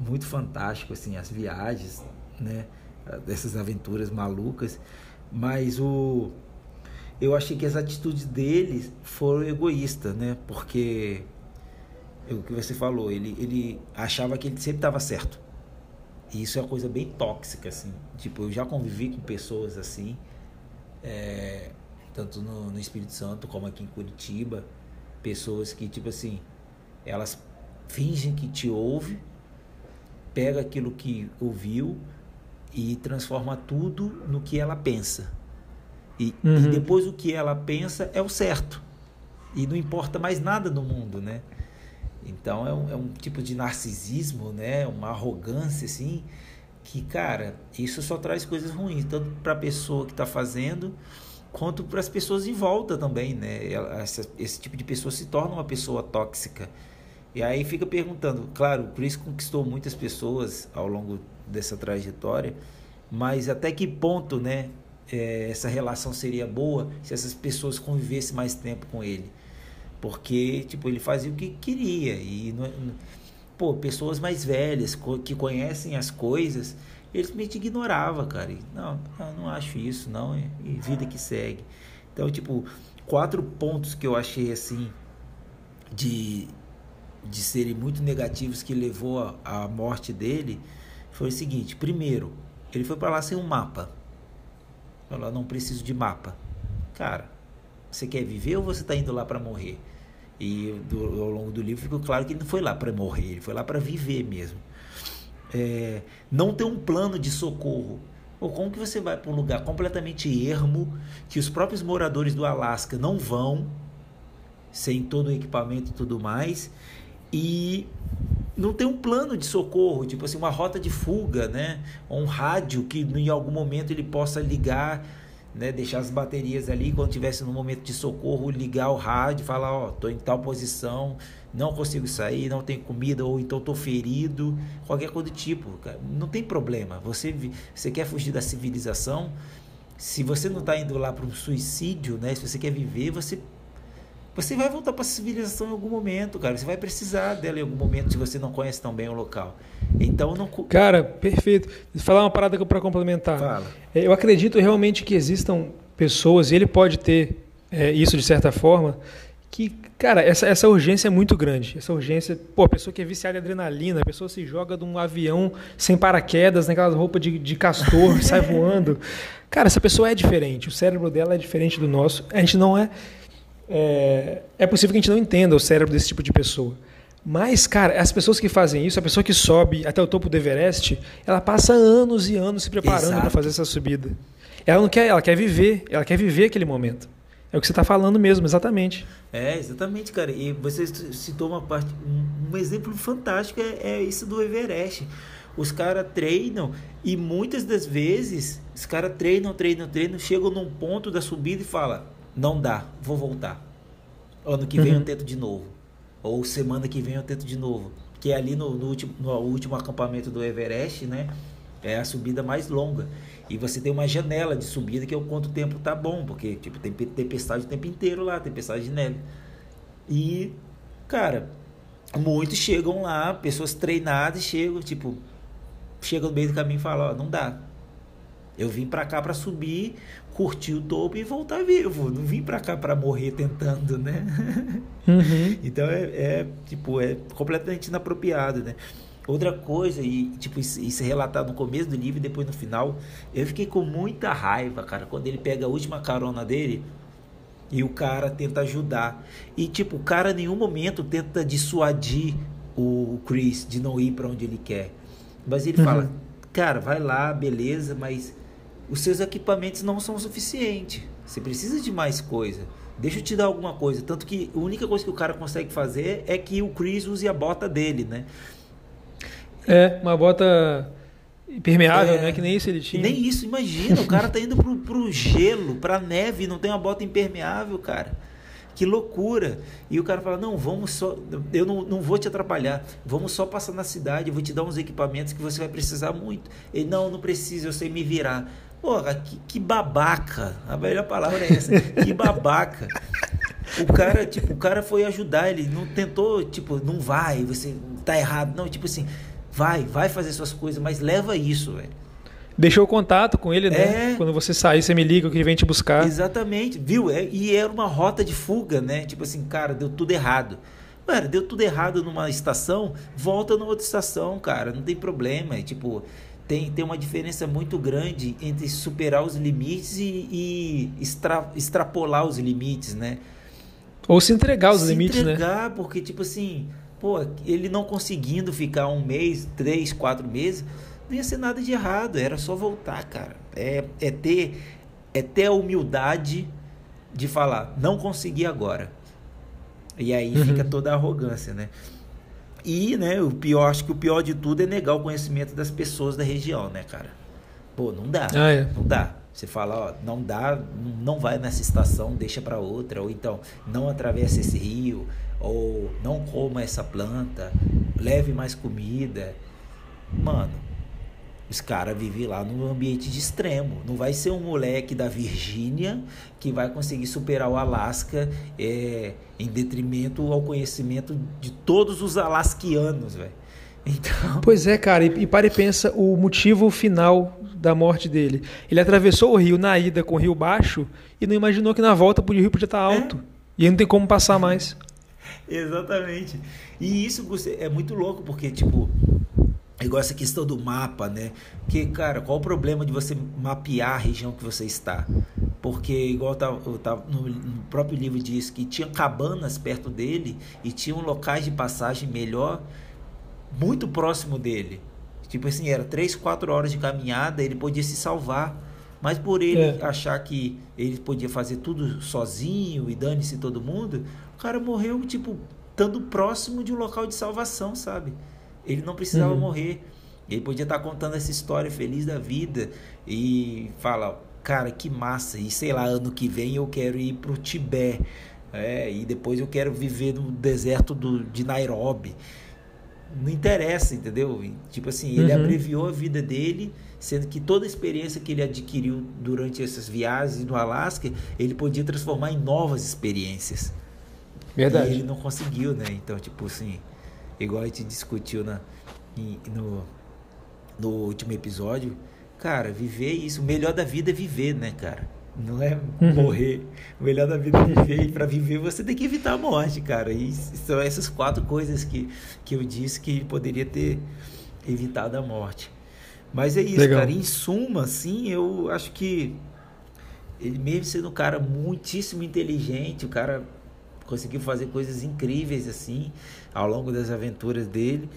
Muito fantástico, assim, as viagens, né? Dessas aventuras malucas. Mas o... Eu achei que as atitudes dele foram egoístas, né? Porque... É o que você falou, ele, ele achava que ele sempre estava certo. E isso é uma coisa bem tóxica, assim. Tipo, eu já convivi com pessoas assim. É, tanto no, no Espírito Santo como aqui em Curitiba, pessoas que, tipo assim, elas fingem que te ouve, pega aquilo que ouviu e transforma tudo no que ela pensa. E, uhum. e, depois o que ela pensa é o certo. E não importa mais nada no mundo, né? Então é um, é um tipo de narcisismo, né? Uma arrogância, assim, que, cara, isso só traz coisas ruins, tanto para a pessoa que está fazendo, quanto para as pessoas em volta também, né? Esse tipo de pessoa se torna uma pessoa tóxica. E aí fica perguntando, claro, o Chris conquistou muitas pessoas ao longo dessa trajetória, mas até que ponto, né? é, essa relação seria boa se essas pessoas convivessem mais tempo com ele. Porque, tipo, ele fazia o que queria. E, não, pô, pessoas mais velhas, que conhecem as coisas, eles simplesmente ignoravam, cara. E, não, não acho isso, não. E vida que segue. Então, tipo, quatro pontos que eu achei, assim, de, de serem muito negativos que levou à morte dele foi o seguinte: primeiro, ele foi para lá sem um mapa. Falou, não preciso de mapa. Cara, você quer viver ou você está indo lá para morrer? E do, ao longo do livro ficou claro que ele não foi lá para morrer, ele foi lá para viver mesmo. É, não ter um plano de socorro. Ou como que você vai para um lugar completamente ermo, que os próprios moradores do Alasca não vão, sem todo o equipamento e tudo mais, e não tem um plano de socorro, tipo assim, uma rota de fuga, né? Ou um rádio que em algum momento ele possa ligar, né? Deixar as baterias ali, quando tivesse no momento de socorro, ligar o rádio, falar, ó, oh, tô em tal posição, não consigo sair, não tenho comida, ou então tô ferido, qualquer coisa do tipo, cara. Não tem problema. Você, você quer fugir da civilização, se você não está indo lá para um suicídio, né? Se você quer viver, você você vai voltar para a civilização em algum momento, cara. Você vai precisar dela em algum momento se você não conhece tão bem o local. Então não. Cara, perfeito. Vou falar uma parada para complementar. Fala. É, eu acredito realmente que existam pessoas, e ele pode ter é, isso de certa forma, que, cara, essa, essa urgência é muito grande. Essa urgência, pô, a pessoa que é viciada em adrenalina, a pessoa se joga de um avião sem paraquedas, naquelas roupas de, de castor, sai voando. Cara, essa pessoa é diferente. O cérebro dela é diferente do nosso. A gente não é é, é possível que a gente não entenda o cérebro desse tipo de pessoa. Mas, cara, as pessoas que fazem isso, a pessoa que sobe até o topo do Everest, ela passa anos e anos se preparando para fazer essa subida. Ela não quer, ela quer viver, ela quer viver aquele momento. É o que você está falando mesmo, exatamente. É, exatamente, cara. E você citou uma parte, um, exemplo fantástico é, é isso do Everest. Os caras treinam e muitas das vezes os caras treinam, treinam, treinam, chegam num ponto da subida e fala não dá, vou voltar. Ano que vem uhum. eu tento de novo. Ou semana que vem eu tento de novo. Que é ali no, no, último, no último acampamento do Everest, né? É a subida mais longa. E você tem uma janela de subida que é o quanto tempo tá bom, porque tipo, tem tempestade o tempo inteiro lá, tempestade de neve. E, cara, muitos chegam lá, pessoas treinadas chegam, tipo, chegam no meio do caminho e falam, ó, não dá. Eu vim para cá para subir, curtir o topo e voltar vivo. Não vim para cá para morrer tentando, né? Uhum. então é, é, tipo é completamente inapropriado, né? Outra coisa e tipo isso, isso é relatado no começo do livro e depois no final, eu fiquei com muita raiva, cara, quando ele pega a última carona dele e o cara tenta ajudar e tipo o cara em nenhum momento tenta dissuadir o Chris de não ir para onde ele quer, mas ele uhum. fala, cara, vai lá, beleza, mas os seus equipamentos não são suficientes. Você precisa de mais coisa. Deixa eu te dar alguma coisa. Tanto que a única coisa que o cara consegue fazer é que o Chris use a bota dele, né? É, uma bota impermeável, é, né? Que nem isso ele tinha. Nem isso, imagina. o cara tá indo pro, pro gelo, pra neve, não tem uma bota impermeável, cara. Que loucura! E o cara fala: Não, vamos só. Eu não, não vou te atrapalhar. Vamos só passar na cidade. Eu vou te dar uns equipamentos que você vai precisar muito. Ele: Não, não precisa, eu sei me virar. Porra, que, que babaca. A melhor palavra é essa. Que babaca. O cara, tipo, o cara foi ajudar, ele não tentou, tipo, não vai, você tá errado. Não, tipo assim, vai, vai fazer suas coisas, mas leva isso, velho. Deixou o contato com ele, né? É... Quando você sair, você me liga que ele vem te buscar. Exatamente, viu? É, e era uma rota de fuga, né? Tipo assim, cara, deu tudo errado. Mano, deu tudo errado numa estação, volta numa outra estação, cara, não tem problema. É, tipo, tem, tem uma diferença muito grande entre superar os limites e, e extra, extrapolar os limites, né? Ou se entregar os se limites, entregar, né? entregar, porque, tipo assim, pô, ele não conseguindo ficar um mês, três, quatro meses, não ia ser nada de errado, era só voltar, cara. É, é, ter, é ter a humildade de falar, não consegui agora. E aí uhum. fica toda a arrogância, né? E, né, o pior, acho que o pior de tudo é negar o conhecimento das pessoas da região, né, cara? Pô, não dá. Ah, é. Não dá. Você fala, ó, não dá, não vai nessa estação, deixa para outra, ou então não atravesse esse rio, ou não coma essa planta, leve mais comida. Mano, Os caras vivem lá num ambiente de extremo. Não vai ser um moleque da Virgínia que vai conseguir superar o Alasca é, em detrimento ao conhecimento de todos os alasquianos, velho. Então... Pois é, cara, e, e para e pensa o motivo final da morte dele. Ele atravessou o rio na ida com o rio baixo e não imaginou que na volta o rio podia estar alto. É? E aí não tem como passar mais. Exatamente. E isso é muito louco, porque, tipo, igual essa questão do mapa, né? Que, cara, qual o problema de você mapear a região que você está? Porque, igual tá, tá no, no, próprio livro diz que tinha cabanas perto dele e tinham locais de passagem melhor, muito próximo dele. Tipo assim, era três, quatro horas de caminhada, ele podia se salvar. Mas por ele é. achar que ele podia fazer tudo sozinho e dane-se todo mundo, o cara morreu, tipo, estando próximo de um local de salvação, sabe? Ele não precisava uhum. morrer. Ele podia estar contando essa história feliz da vida e fala, cara, que massa. E sei lá, ano que vem eu quero ir pro Tibete. É, e depois eu quero viver no deserto do, de Nairobi. Não interessa, entendeu? Tipo assim, ele uhum. abreviou a vida dele sendo que toda a experiência que ele adquiriu durante essas viagens no Alasca, ele podia transformar em novas experiências. Verdade. E ele não conseguiu, né? Então, tipo assim, igual a gente discutiu na, no, no último episódio, cara, viver isso, o melhor da vida é viver, né, cara? Não é uhum. morrer. O melhor da vida é viver. E para viver você tem que evitar a morte, cara. E são essas quatro coisas que, que eu disse que poderia ter evitado a morte. Mas é isso, Legal. cara. Em suma, assim, eu acho que ele mesmo sendo um cara muitíssimo inteligente, o cara conseguiu fazer coisas incríveis assim ao longo das aventuras dele,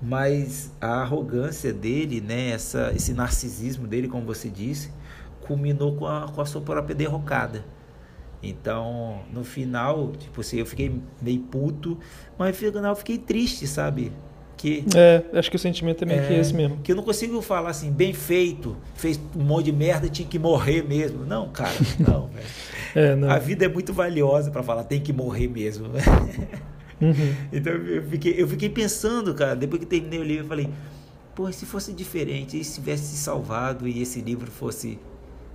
mas a arrogância dele, né, essa, esse narcisismo dele, como você disse, culminou com a, com a sua própria derrocada. Então, no final, tipo assim, eu fiquei meio puto, mas no final eu fiquei triste, sabe? Que, é, acho que o sentimento é meio é, que esse mesmo. Que eu não consigo falar assim, bem feito, fez um monte de merda, tinha que morrer mesmo. Não, cara, não. É, A vida é muito valiosa para falar, tem que morrer mesmo. Uhum. Então eu fiquei, eu fiquei pensando, cara, depois que terminei o livro, eu falei, pô, se fosse diferente, se tivesse se salvado e esse livro fosse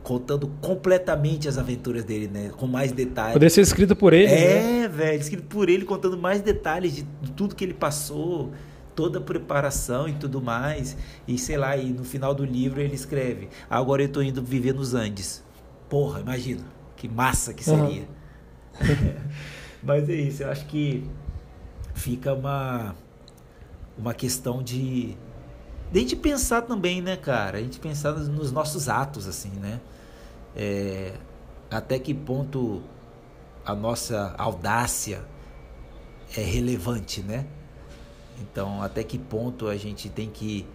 contando completamente as aventuras dele, né? Com mais detalhes. Poderia ser escrito por ele. É, né? velho, escrito por ele, contando mais detalhes de, de tudo que ele passou toda a preparação e tudo mais. E sei lá, e no final do livro ele escreve: Agora eu estou indo viver nos Andes. Porra, imagina, que massa que seria. Uhum. Mas é isso, eu acho que fica uma, uma questão de. De a gente pensar também, né, cara? A gente pensar nos, nos nossos atos, assim, né? É, até que ponto a nossa audácia é relevante, né? Então, até que ponto a gente tem que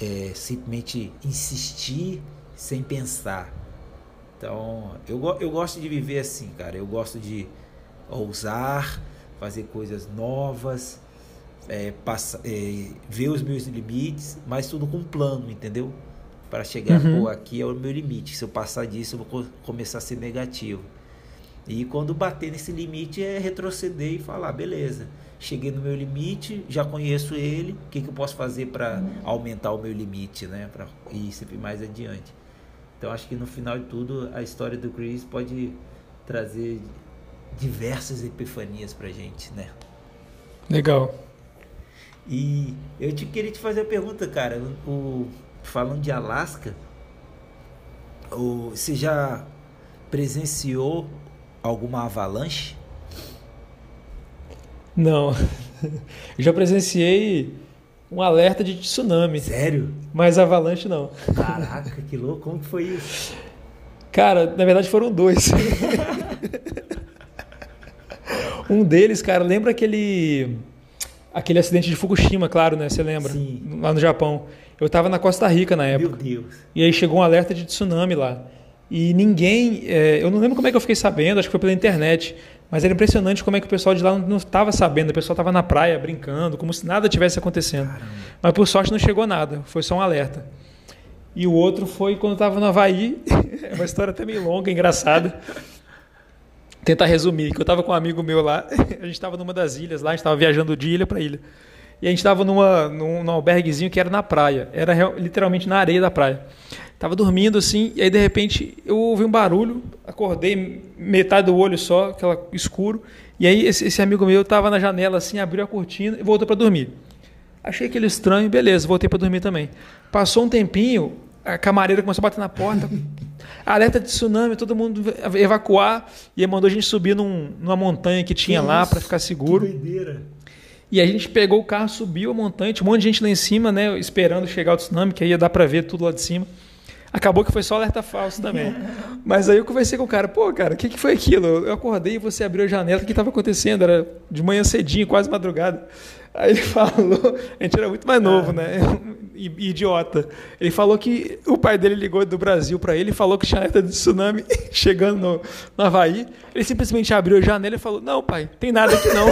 é, simplesmente insistir sem pensar? Então, eu, eu gosto de viver assim, cara. Eu gosto de ousar, fazer coisas novas, é, passa, é, ver os meus limites, mas tudo com plano, entendeu? Para chegar, uhum. pô, aqui é o meu limite. Se eu passar disso, eu vou começar a ser negativo. E quando bater nesse limite é retroceder e falar, beleza, cheguei no meu limite, já conheço ele, o que, que eu posso fazer para aumentar o meu limite, né? Para ir sempre mais adiante. Então acho que no final de tudo a história do Chris pode trazer diversas epifanias pra gente, né? Legal. E eu te, queria te fazer a pergunta, cara. O, falando de Alasca, o, você já presenciou alguma avalanche? Não. Eu já presenciei um alerta de tsunami. Sério? Mas avalanche não. Caraca, que louco. Como que foi isso? Cara, na verdade foram dois. um deles, cara, lembra aquele aquele acidente de Fukushima, claro, né? Você lembra? Sim. Lá no Japão. Eu estava na Costa Rica na época. Meu Deus. E aí chegou um alerta de tsunami lá. E ninguém, é, eu não lembro como é que eu fiquei sabendo, acho que foi pela internet, mas era impressionante como é que o pessoal de lá não estava sabendo, o pessoal estava na praia brincando, como se nada tivesse acontecendo. Caramba. Mas por sorte não chegou nada, foi só um alerta. E o outro foi quando estava no Havaí, é uma história até meio longa, engraçada. Tentar resumir, que eu estava com um amigo meu lá, a gente estava numa das ilhas lá, a gente estava viajando de ilha para ilha. E a gente estava numa, num, num alberguezinho que era na praia. Era real, literalmente na areia da praia. Tava dormindo assim, e aí de repente eu ouvi um barulho, acordei metade do olho só, aquela escuro. E aí esse, esse amigo meu tava na janela assim, abriu a cortina e voltou para dormir. Achei aquele estranho, beleza, voltei para dormir também. Passou um tempinho, a camareira começou a bater na porta, alerta de tsunami, todo mundo evacuar, e mandou a gente subir num, numa montanha que tinha que lá para ficar seguro. Que doideira. E a gente pegou o carro, subiu a montanha, tinha um monte de gente lá em cima, né, esperando chegar o tsunami, que aí ia dar para ver tudo lá de cima. Acabou que foi só alerta falso também. Mas aí eu conversei com o cara, pô, cara, o que, que foi aquilo? Eu acordei e você abriu a janela, o que estava acontecendo? Era de manhã cedinho, quase madrugada. Aí ele falou, a gente era muito mais novo, é. né? Idiota. Ele falou que o pai dele ligou do Brasil para ele e falou que tinha alerta de tsunami chegando no, no Havaí. Ele simplesmente abriu a janela e falou: Não, pai, tem nada aqui não.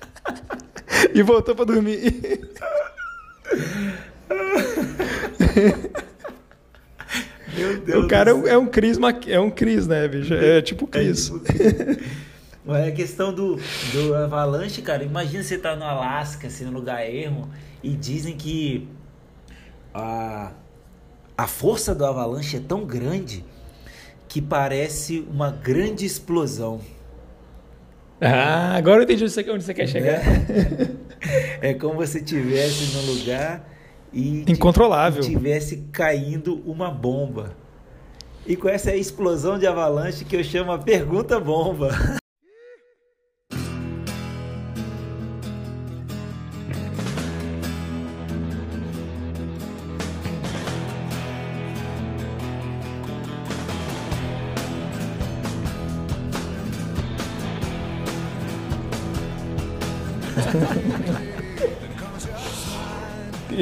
e voltou para dormir. Meu Deus. O cara é um, é um Cris, é um Cris, né, bicho? É tipo Cris. É, a questão do, do avalanche, cara, imagina você tá no Alasca, assim, no lugar ermo, e dizem que a, a força do avalanche é tão grande que parece uma grande explosão. Ah, agora eu entendi onde você quer chegar. É, é como se estivesse num lugar e incontrolável tivesse caindo uma bomba. E com essa explosão de avalanche que eu chamo a pergunta bomba.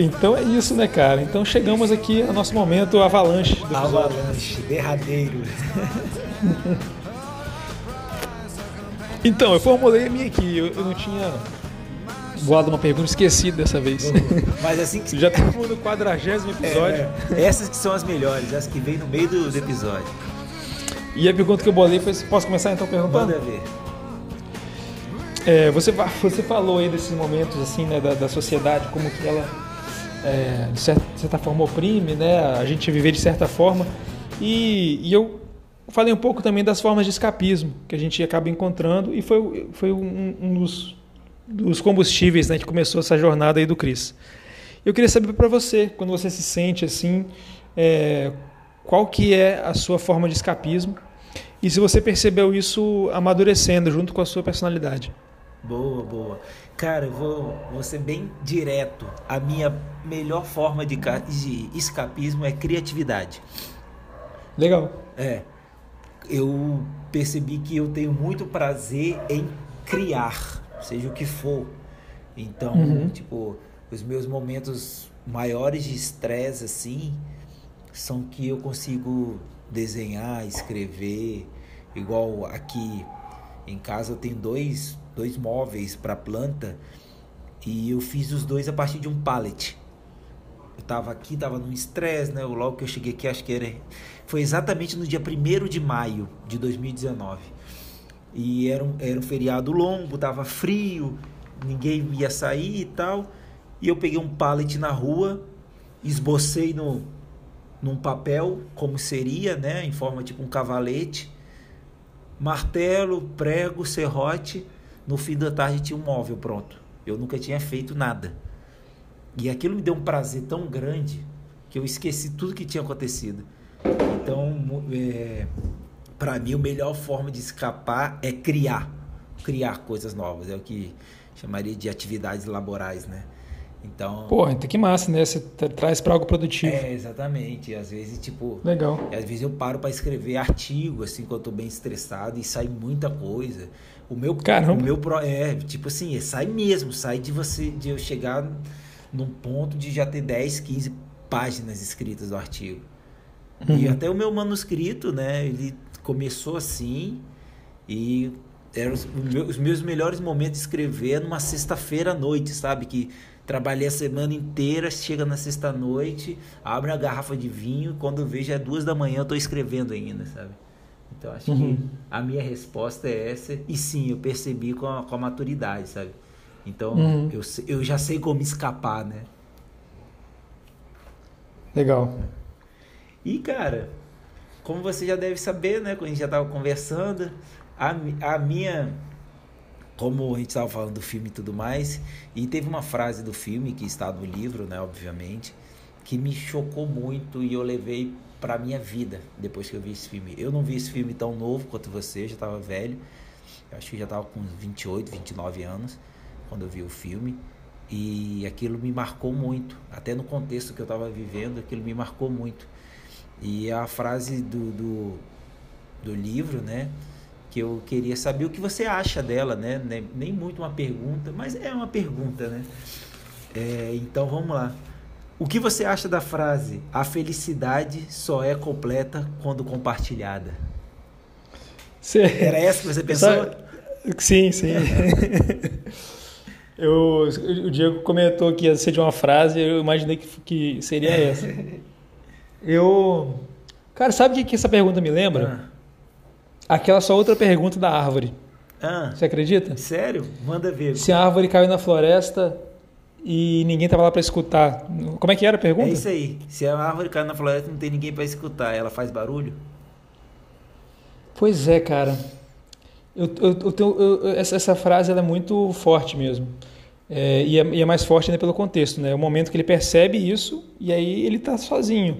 Então é isso, né, cara? Então chegamos aqui ao nosso momento avalanche. Do avalanche, derradeiro. então, eu formulei a minha aqui. Eu, eu não tinha voado uma pergunta, esqueci dessa vez. Mas assim que. Já estamos no quadragésimo episódio. É, essas que são as melhores, as que vêm no meio do, do episódio. E a pergunta que eu bolei foi: posso começar então perguntando? Manda ver. É, você, você falou aí desses momentos assim, né, da, da sociedade, como que ela é, de certa, certa, forma oprime, né? A gente viver de certa forma. E, e, eu falei um pouco também das formas de escapismo que a gente acaba encontrando e foi, foi um, um dos, dos, combustíveis né, que começou essa jornada aí do Cris. Eu queria saber para você, quando você se sente assim, é, qual que é a sua forma de escapismo e se você percebeu isso amadurecendo junto com a sua personalidade. Boa, boa. Cara, eu vou, vou ser bem direto. A minha melhor forma de, de escapismo é criatividade. Legal. É. Eu percebi que eu tenho muito prazer em criar, seja o que for. Então, uhum. tipo, os meus momentos maiores de estresse, assim, são que eu consigo desenhar, escrever. Igual aqui em casa eu tenho dois dois móveis para planta e eu fiz os dois a partir de um pallet. Eu tava aqui, tava num estresse, né? Logo que eu cheguei aqui, acho que era foi exatamente no dia 1 de maio de 2019. E era um, era um feriado longo, tava frio, ninguém ia sair e tal. E eu peguei um pallet na rua, esbocei no, num papel como seria, né, em forma tipo um cavalete, martelo, prego, serrote no fim da tarde tinha um móvel pronto. Eu nunca tinha feito nada. E aquilo me deu um prazer tão grande que eu esqueci tudo que tinha acontecido. Então, é, para mim, a melhor forma de escapar é criar. Criar coisas novas. É o que chamaria de atividades laborais, né? Então. Pô, então que massa, né? Você traz para algo produtivo. É, exatamente. Às vezes, tipo. Legal. Às vezes eu paro para escrever artigo, assim, quando eu tô bem estressado e sai muita coisa. O meu, Caramba. o meu é, tipo assim, sai mesmo, sai de você, de eu chegar num ponto de já ter 10, 15 páginas escritas do artigo. Uhum. E até o meu manuscrito, né, ele começou assim e eram os, os meus melhores momentos de escrever numa sexta-feira à noite, sabe? Que trabalhei a semana inteira, chega na sexta-noite, abre a garrafa de vinho, quando vejo é duas da manhã, eu tô escrevendo ainda, sabe? Então acho uhum. que a minha resposta é essa. E sim, eu percebi com a, com a maturidade, sabe? Então uhum. eu, eu já sei como escapar, né? Legal. E cara, como você já deve saber, né? Quando a gente já estava conversando, a, a minha. Como a gente estava falando do filme e tudo mais, e teve uma frase do filme que está no livro, né? Obviamente, que me chocou muito e eu levei para minha vida depois que eu vi esse filme. Eu não vi esse filme tão novo quanto você, já estava velho. Eu acho que já estava com 28, 29 anos quando eu vi o filme. E aquilo me marcou muito, até no contexto que eu estava vivendo, aquilo me marcou muito. E a frase do, do, do, livro, né? Que eu queria saber o que você acha dela, né? Nem muito uma pergunta, mas é uma pergunta, né? É, então vamos lá. O que você acha da frase a felicidade só é completa quando compartilhada? Era essa que você pensou? Sim, sim. Eu, o Diego comentou que ia ser de uma frase, eu imaginei que, que seria essa. Eu. Cara, sabe o que, que essa pergunta me lembra? Ah. Aquela só outra pergunta da árvore. Ah. Você acredita? Sério? Manda ver. Se a árvore caiu na floresta e ninguém estava lá para escutar. Como é que era a pergunta? É isso aí. Se a árvore caiu na floresta e não tem ninguém para escutar, ela faz barulho? Pois é, cara. Eu, eu, eu tenho, essa, essa, frase é muito forte mesmo. É, e, é, e, é, mais forte ainda pelo contexto, né? É o momento que ele percebe isso e aí ele está sozinho.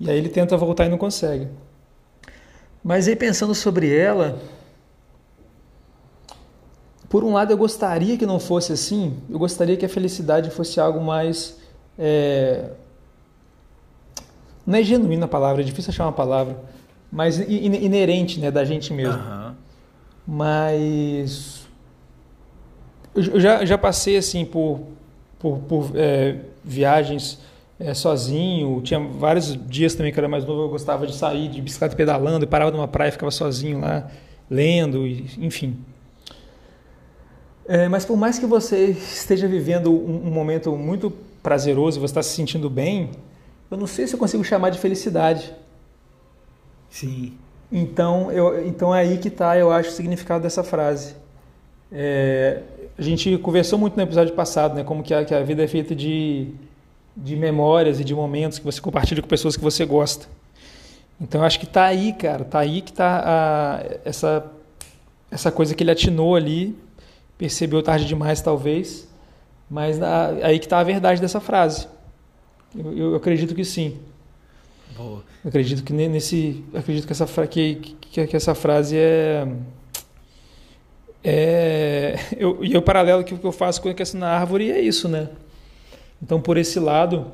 E aí ele tenta voltar e não consegue. Mas aí pensando sobre ela, por um lado eu gostaria que não fosse assim, eu gostaria que a felicidade fosse algo mais. É... Não é genuína a palavra, é difícil achar uma palavra, mas inerente né, da gente mesmo. Uhum. Mas eu já, já passei assim por, por, por é, viagens é, sozinho. Tinha vários dias também que eu era mais novo, eu gostava de sair de bicicleta pedalando e parava numa praia e ficava sozinho lá, lendo, e, enfim. É, mas por mais que você esteja vivendo um, um, momento muito prazeroso, você está se sentindo bem, eu não sei se eu consigo chamar de felicidade. Sim. Então, eu, então é aí que está, eu acho, o significado dessa frase. É, a gente conversou muito no episódio passado, né? Como que a, que a vida é feita de, de memórias e de momentos que você compartilha com pessoas que você gosta. Então acho que tá aí, cara, tá aí que tá a, essa essa coisa que ele atinou ali, percebeu tarde demais talvez, mas a, aí que tá a verdade dessa frase. Eu, eu acredito que sim. Boa. Eu acredito que nesse, acredito que essa que, que, que essa frase é é, eu, e o paralelo que eu faço com a questão da árvore é isso, né? Então, por esse lado,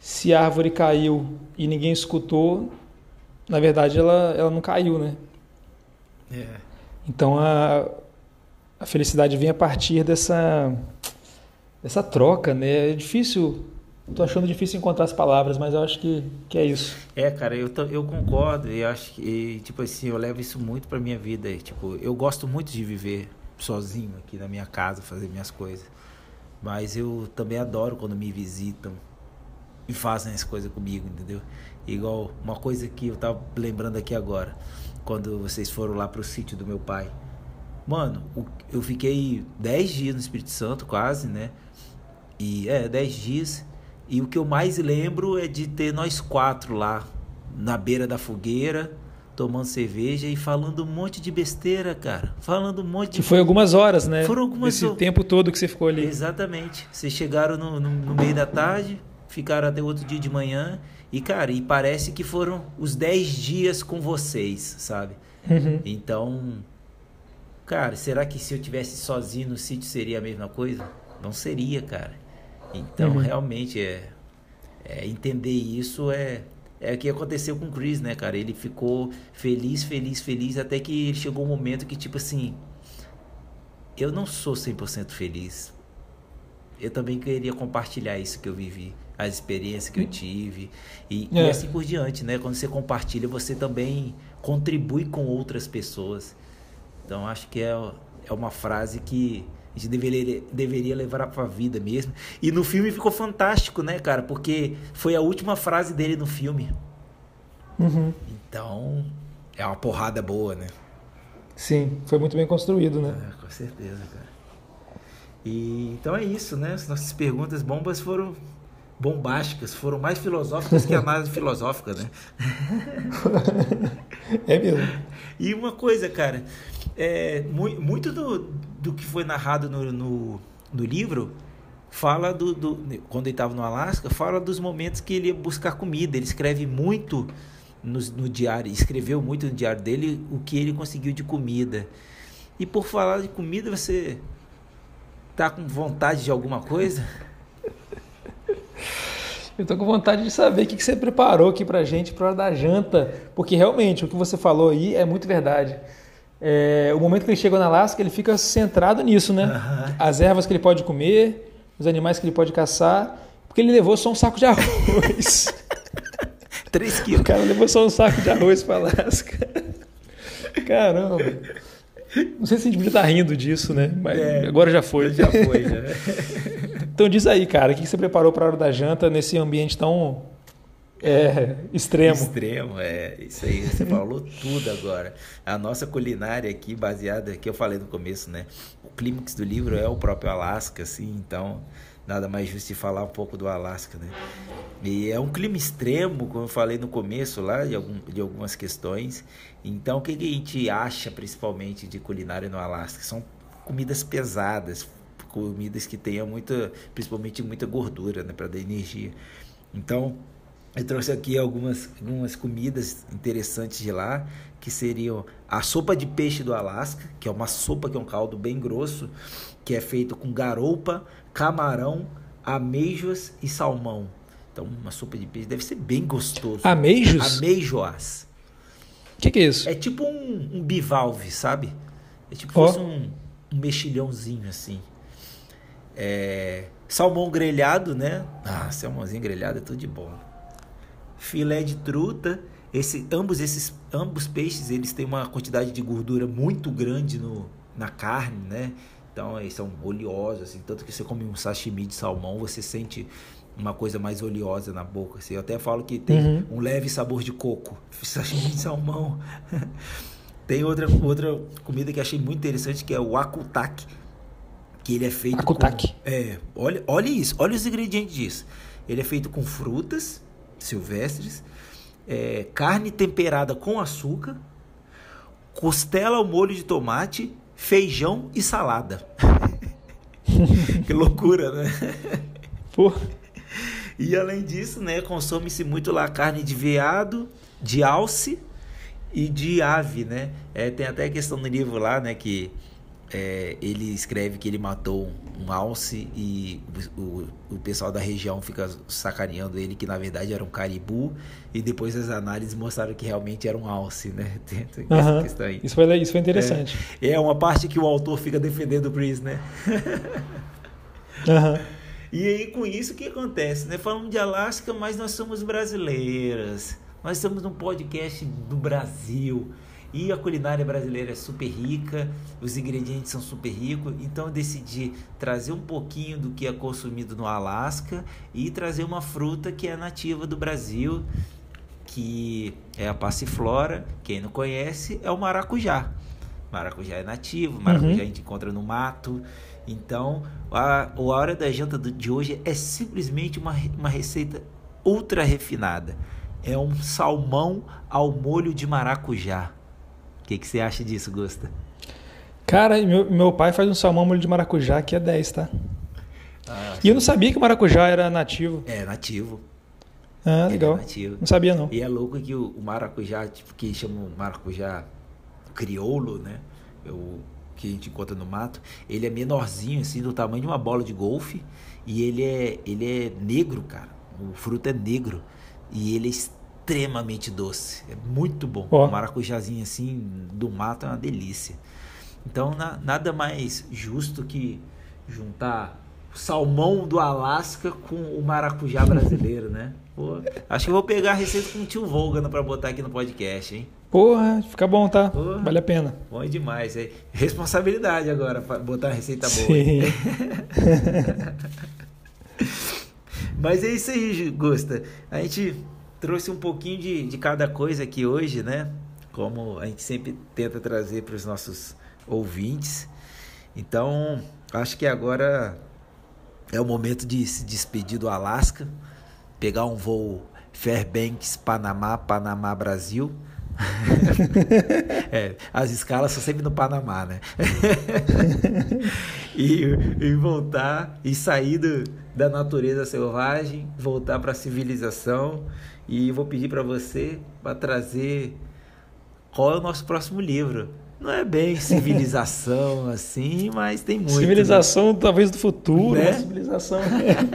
se a árvore caiu e ninguém escutou, na verdade ela, ela não caiu, né? É. Então a, a felicidade vem a partir dessa, dessa troca, né? É difícil Tô achando difícil encontrar as palavras, mas eu acho que, que é isso. É, cara, eu, eu concordo e acho que, tipo assim, eu levo isso muito pra minha vida. Tipo, eu gosto muito de viver sozinho aqui na minha casa, fazer minhas coisas. Mas eu também adoro quando me visitam e fazem as coisas comigo, entendeu? Igual uma coisa que eu tava lembrando aqui agora, quando vocês foram lá pro sítio do meu pai. Mano, eu fiquei 10 dias no Espírito Santo, quase, né? E é, 10 dias. E o que eu mais lembro é de ter nós quatro lá na beira da fogueira, tomando cerveja e falando um monte de besteira, cara. Falando um monte de. Que foi algumas horas, né? Foram algumas Esse tempo todo que você ficou ali. Exatamente. Vocês chegaram no, no, no, meio da tarde, ficaram até outro dia de manhã. E, cara, e parece que foram os dez dias com vocês, sabe? Uhum. Então, cara, será que se eu tivesse sozinho no sítio seria a mesma coisa? Não seria, cara. Então, uhum. realmente, é, é, entender isso é, é o que aconteceu com o Chris, né, cara? Ele ficou feliz, feliz, feliz, até que chegou um momento que, tipo assim, eu não sou 100% feliz. Eu também queria compartilhar isso que eu vivi, as experiências que eu tive, e, é. e assim por diante, né? Quando você compartilha, você também contribui com outras pessoas. Então, acho que é, é uma frase que a gente deveria, deveria levar para a vida mesmo. E no filme ficou fantástico, né, cara? Porque foi a última frase dele no filme. Uhum. Então, é uma porrada boa, né? Sim, foi muito bem construído, né? É, com certeza, cara. E, então é isso, né? As nossas perguntas bombas foram bombásticas, foram mais filosóficas que a análise filosófica, né? é mesmo. E uma coisa, cara, é, muito do, do que foi narrado no, no, no livro fala do, do quando ele estava no Alasca, fala dos momentos que ele ia buscar comida. Ele escreve muito no, no, diário, escreveu muito no diário dele o que ele conseguiu de comida. E por falar de comida, você tá com vontade de alguma coisa? Eu tô com vontade de saber o que, você preparou aqui pra gente para hora da janta, porque realmente o que você falou aí é muito verdade. É, o momento que ele chegou na Alasca, ele fica centrado nisso, né? Uhum. As ervas que ele pode comer, os animais que ele pode caçar, porque ele levou só um saco de arroz. 3 quilos. O cara levou só um saco de arroz para Alasca. Caramba. Não sei se a gente podia estar rindo disso, né? Mas é, agora já foi. Já foi, já. então diz aí, cara, o que você preparou para a hora da janta nesse ambiente tão é, extremo? Extremo, é. Isso aí, você falou tudo agora. A nossa culinária aqui, baseada, que eu falei no começo, né? O clímax do livro é o próprio Alasca, assim, então nada mais justo de falar um pouco do Alasca, né? E é um clima extremo, como eu falei no começo lá, de, algum, de algumas questões. Então, o que, que a gente acha principalmente de culinária no Alasca? São comidas pesadas, comidas que tenham muita, principalmente muita gordura, né, para dar energia. Então, eu trouxe aqui algumas, algumas comidas interessantes de lá, que seriam a sopa de peixe do Alasca, que é uma sopa que é um caldo bem grosso, que é feito com garoupa, camarão, ameijoas e salmão. Então, uma sopa de peixe deve ser bem gostoso. Ameijos? Ameijoas. O que, que, é isso? É tipo um, um bivalve, sabe? É tipo oh. um, um mexilhãozinho assim. É, salmão grelhado, né? Ah, salmãozinho grelhado é tudo de bom. Filé de truta. Esse, ambos esses ambos peixes eles têm uma quantidade de gordura muito grande no, na carne, né? Então eles são oleosos, assim, tanto que você come um sashimi de salmão, você sente uma coisa mais oleosa na boca. Assim. Eu até falo que tem uhum. um leve sabor de coco. Sashimi de salmão. tem outra, outra comida que achei muito interessante que é o akutaki. Que ele é feito akutaki. com. É, olha, olha isso, olha os ingredientes disso. Ele é feito com frutas silvestres, é, carne temperada com açúcar, costela ao molho de tomate, feijão e salada. que loucura, né? Pô. E além disso, né, consome-se muito lá carne de veado, de alce e de ave, né? É, tem até a questão no livro lá, né, que é, ele escreve que ele matou um alce e o, o, pessoal da região fica sacaneando ele que na verdade era um caribu e depois as análises mostraram que realmente era um alce, né? Uhum. Isso foi, isso foi interessante. É, é, uma parte que o autor fica defendendo o Chris, né? uhum. E aí com isso o que acontece, né? Falamos de Alasca, mas nós somos brasileiras. Nós estamos num podcast do Brasil. E a culinária brasileira é super rica, os ingredientes são super ricos, então eu decidi trazer um pouquinho do que é consumido no Alasca e trazer uma fruta que é nativa do Brasil, que é a passiflora. Quem não conhece é o maracujá. Maracujá é nativo, maracujá uhum. a gente encontra no mato. Então, a, a hora da janta de hoje é simplesmente uma, uma receita ultra refinada. É um salmão ao molho de maracujá que, que você acha disso, Gusta? Cara, meu, meu pai faz um salmão molho de maracujá que é 10, tá? Ah, e eu não sabia que o maracujá era nativo. É, nativo. Ah, é legal. É nativo. Não sabia, não. E é louco que o, o maracujá, tipo, que chama maracujá crioulo, né? O, que a gente encontra no mato, ele é menorzinho, assim, do tamanho de uma bola de golfe. E ele é, ele é negro, cara. O fruto é negro. E ele é extremamente doce. É muito bom. Oh. Um maracujazinho assim do mato é uma delícia. Então, na, nada mais justo que juntar o salmão do Alasca com o maracujá brasileiro, né? Pô, acho que eu vou pegar a receita com o tio Volga para botar aqui no podcast, hein? Porra, fica bom, tá? Porra, vale a pena. Bom demais. É responsabilidade agora, botar a receita boa. Sim. Mas é isso aí, Gusta. A gente trouxe um pouquinho de, de cada coisa aqui hoje, né? Como a gente sempre tenta trazer para os nossos ouvintes. Então, acho que agora é o momento de se despedir do Alasca, pegar um voo Fairbanks, Panamá, Panamá, Brasil. é, as escalas são sempre no Panamá, né? e, e, voltar e sair do, da natureza selvagem, voltar para a civilização. E vou pedir para você para trazer qual é o nosso próximo livro. Não é bem civilização assim, mas tem muito. Civilização né? talvez do futuro, né? civilização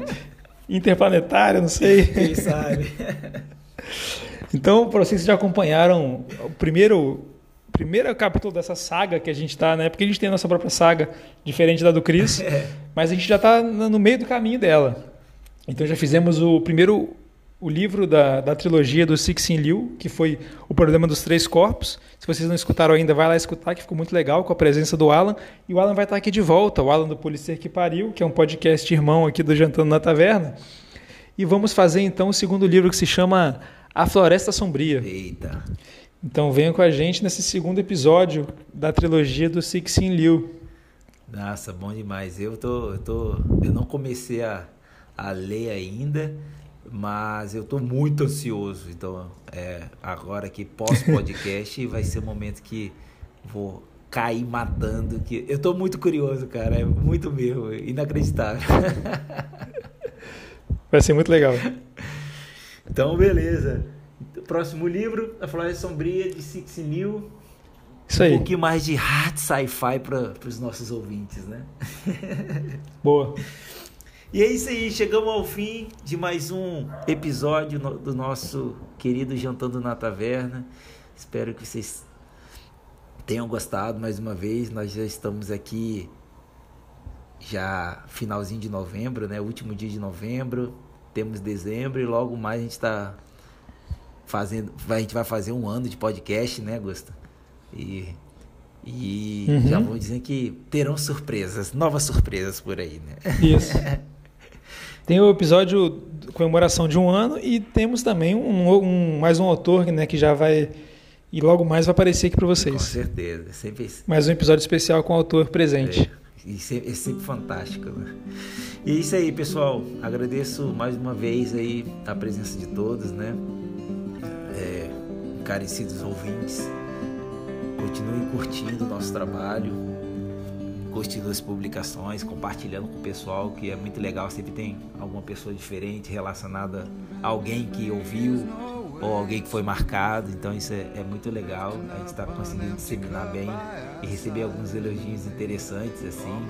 interplanetária, não sei. Quem sabe. então, para vocês que já acompanharam o primeiro primeiro capítulo dessa saga que a gente está, né? Porque a gente tem a nossa própria saga, diferente da do Chris, é. mas a gente já está no meio do caminho dela. Então já fizemos o primeiro o livro da, da trilogia do Cixin Liu, que foi O Problema dos Três Corpos. Se vocês não escutaram ainda, vai lá escutar, que ficou muito legal com a presença do Alan. E o Alan vai estar aqui de volta, o Alan do Policer que Pariu, que é um podcast irmão aqui do Jantando na Taverna. E vamos fazer então o segundo livro que se chama A Floresta Sombria. Eita. Então venham com a gente nesse segundo episódio da trilogia do Cixin Liu. Nossa, bom demais. Eu tô, eu tô, eu não comecei a, a ler ainda, mas eu estou muito ansioso. Então, é, agora que pós-podcast vai ser o momento que vou cair matando. Que eu estou muito curioso, cara. É muito mesmo, inacreditável. Vai ser muito legal. Então, beleza. Próximo livro, A Floresta Sombria, de Six New. Isso aí. Um pouquinho mais de hard sci-fi para os nossos ouvintes, né? Boa. E é isso aí, chegamos ao fim de mais um episódio do nosso querido Jantando na Taverna. Espero que vocês tenham gostado mais uma vez. Nós já estamos aqui já finalzinho de novembro, né? Último dia de novembro. Temos dezembro e logo mais a gente está fazendo, a gente vai fazer um ano de podcast, né, Gusta? E e uhum. já vou dizer que terão surpresas, novas surpresas por aí, né? Isso. Tem o episódio comemoração de um ano e temos também um, um, mais um autor né, que já vai e logo mais vai aparecer aqui para vocês. Com certeza, sempre. Mais um episódio especial com o autor presente. É, isso é, é sempre fantástico. Né? E é isso aí, pessoal. Agradeço mais uma vez aí a presença de todos, né? É, encarecidos ouvintes. Continuem curtindo o nosso trabalho curtindo as publicações, compartilhando com o pessoal, que é muito legal. Sempre tem alguma pessoa diferente relacionada a alguém que ouviu ou alguém que foi marcado. Então isso é, é muito legal. A gente está conseguindo disseminar bem e receber alguns elogios interessantes assim.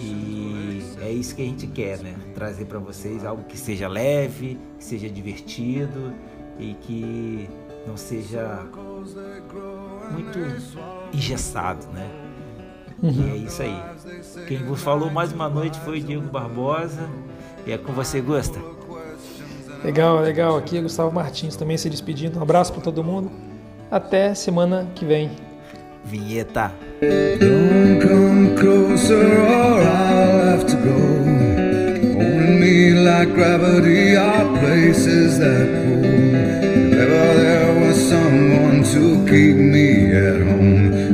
E é isso que a gente quer, né? Trazer para vocês algo que seja leve, que seja divertido e que não seja muito engessado, né? Uhum. E é isso aí. Quem vos falou mais uma noite foi o Diego Barbosa. E é com você, Gusta. Legal, legal. Aqui é Gustavo Martins também se despedindo. Um abraço para todo mundo. Até semana que vem. Vinheta. Don't come closer or I'll have to go. me like gravity are places that pull. If ever there was someone to keep me at home,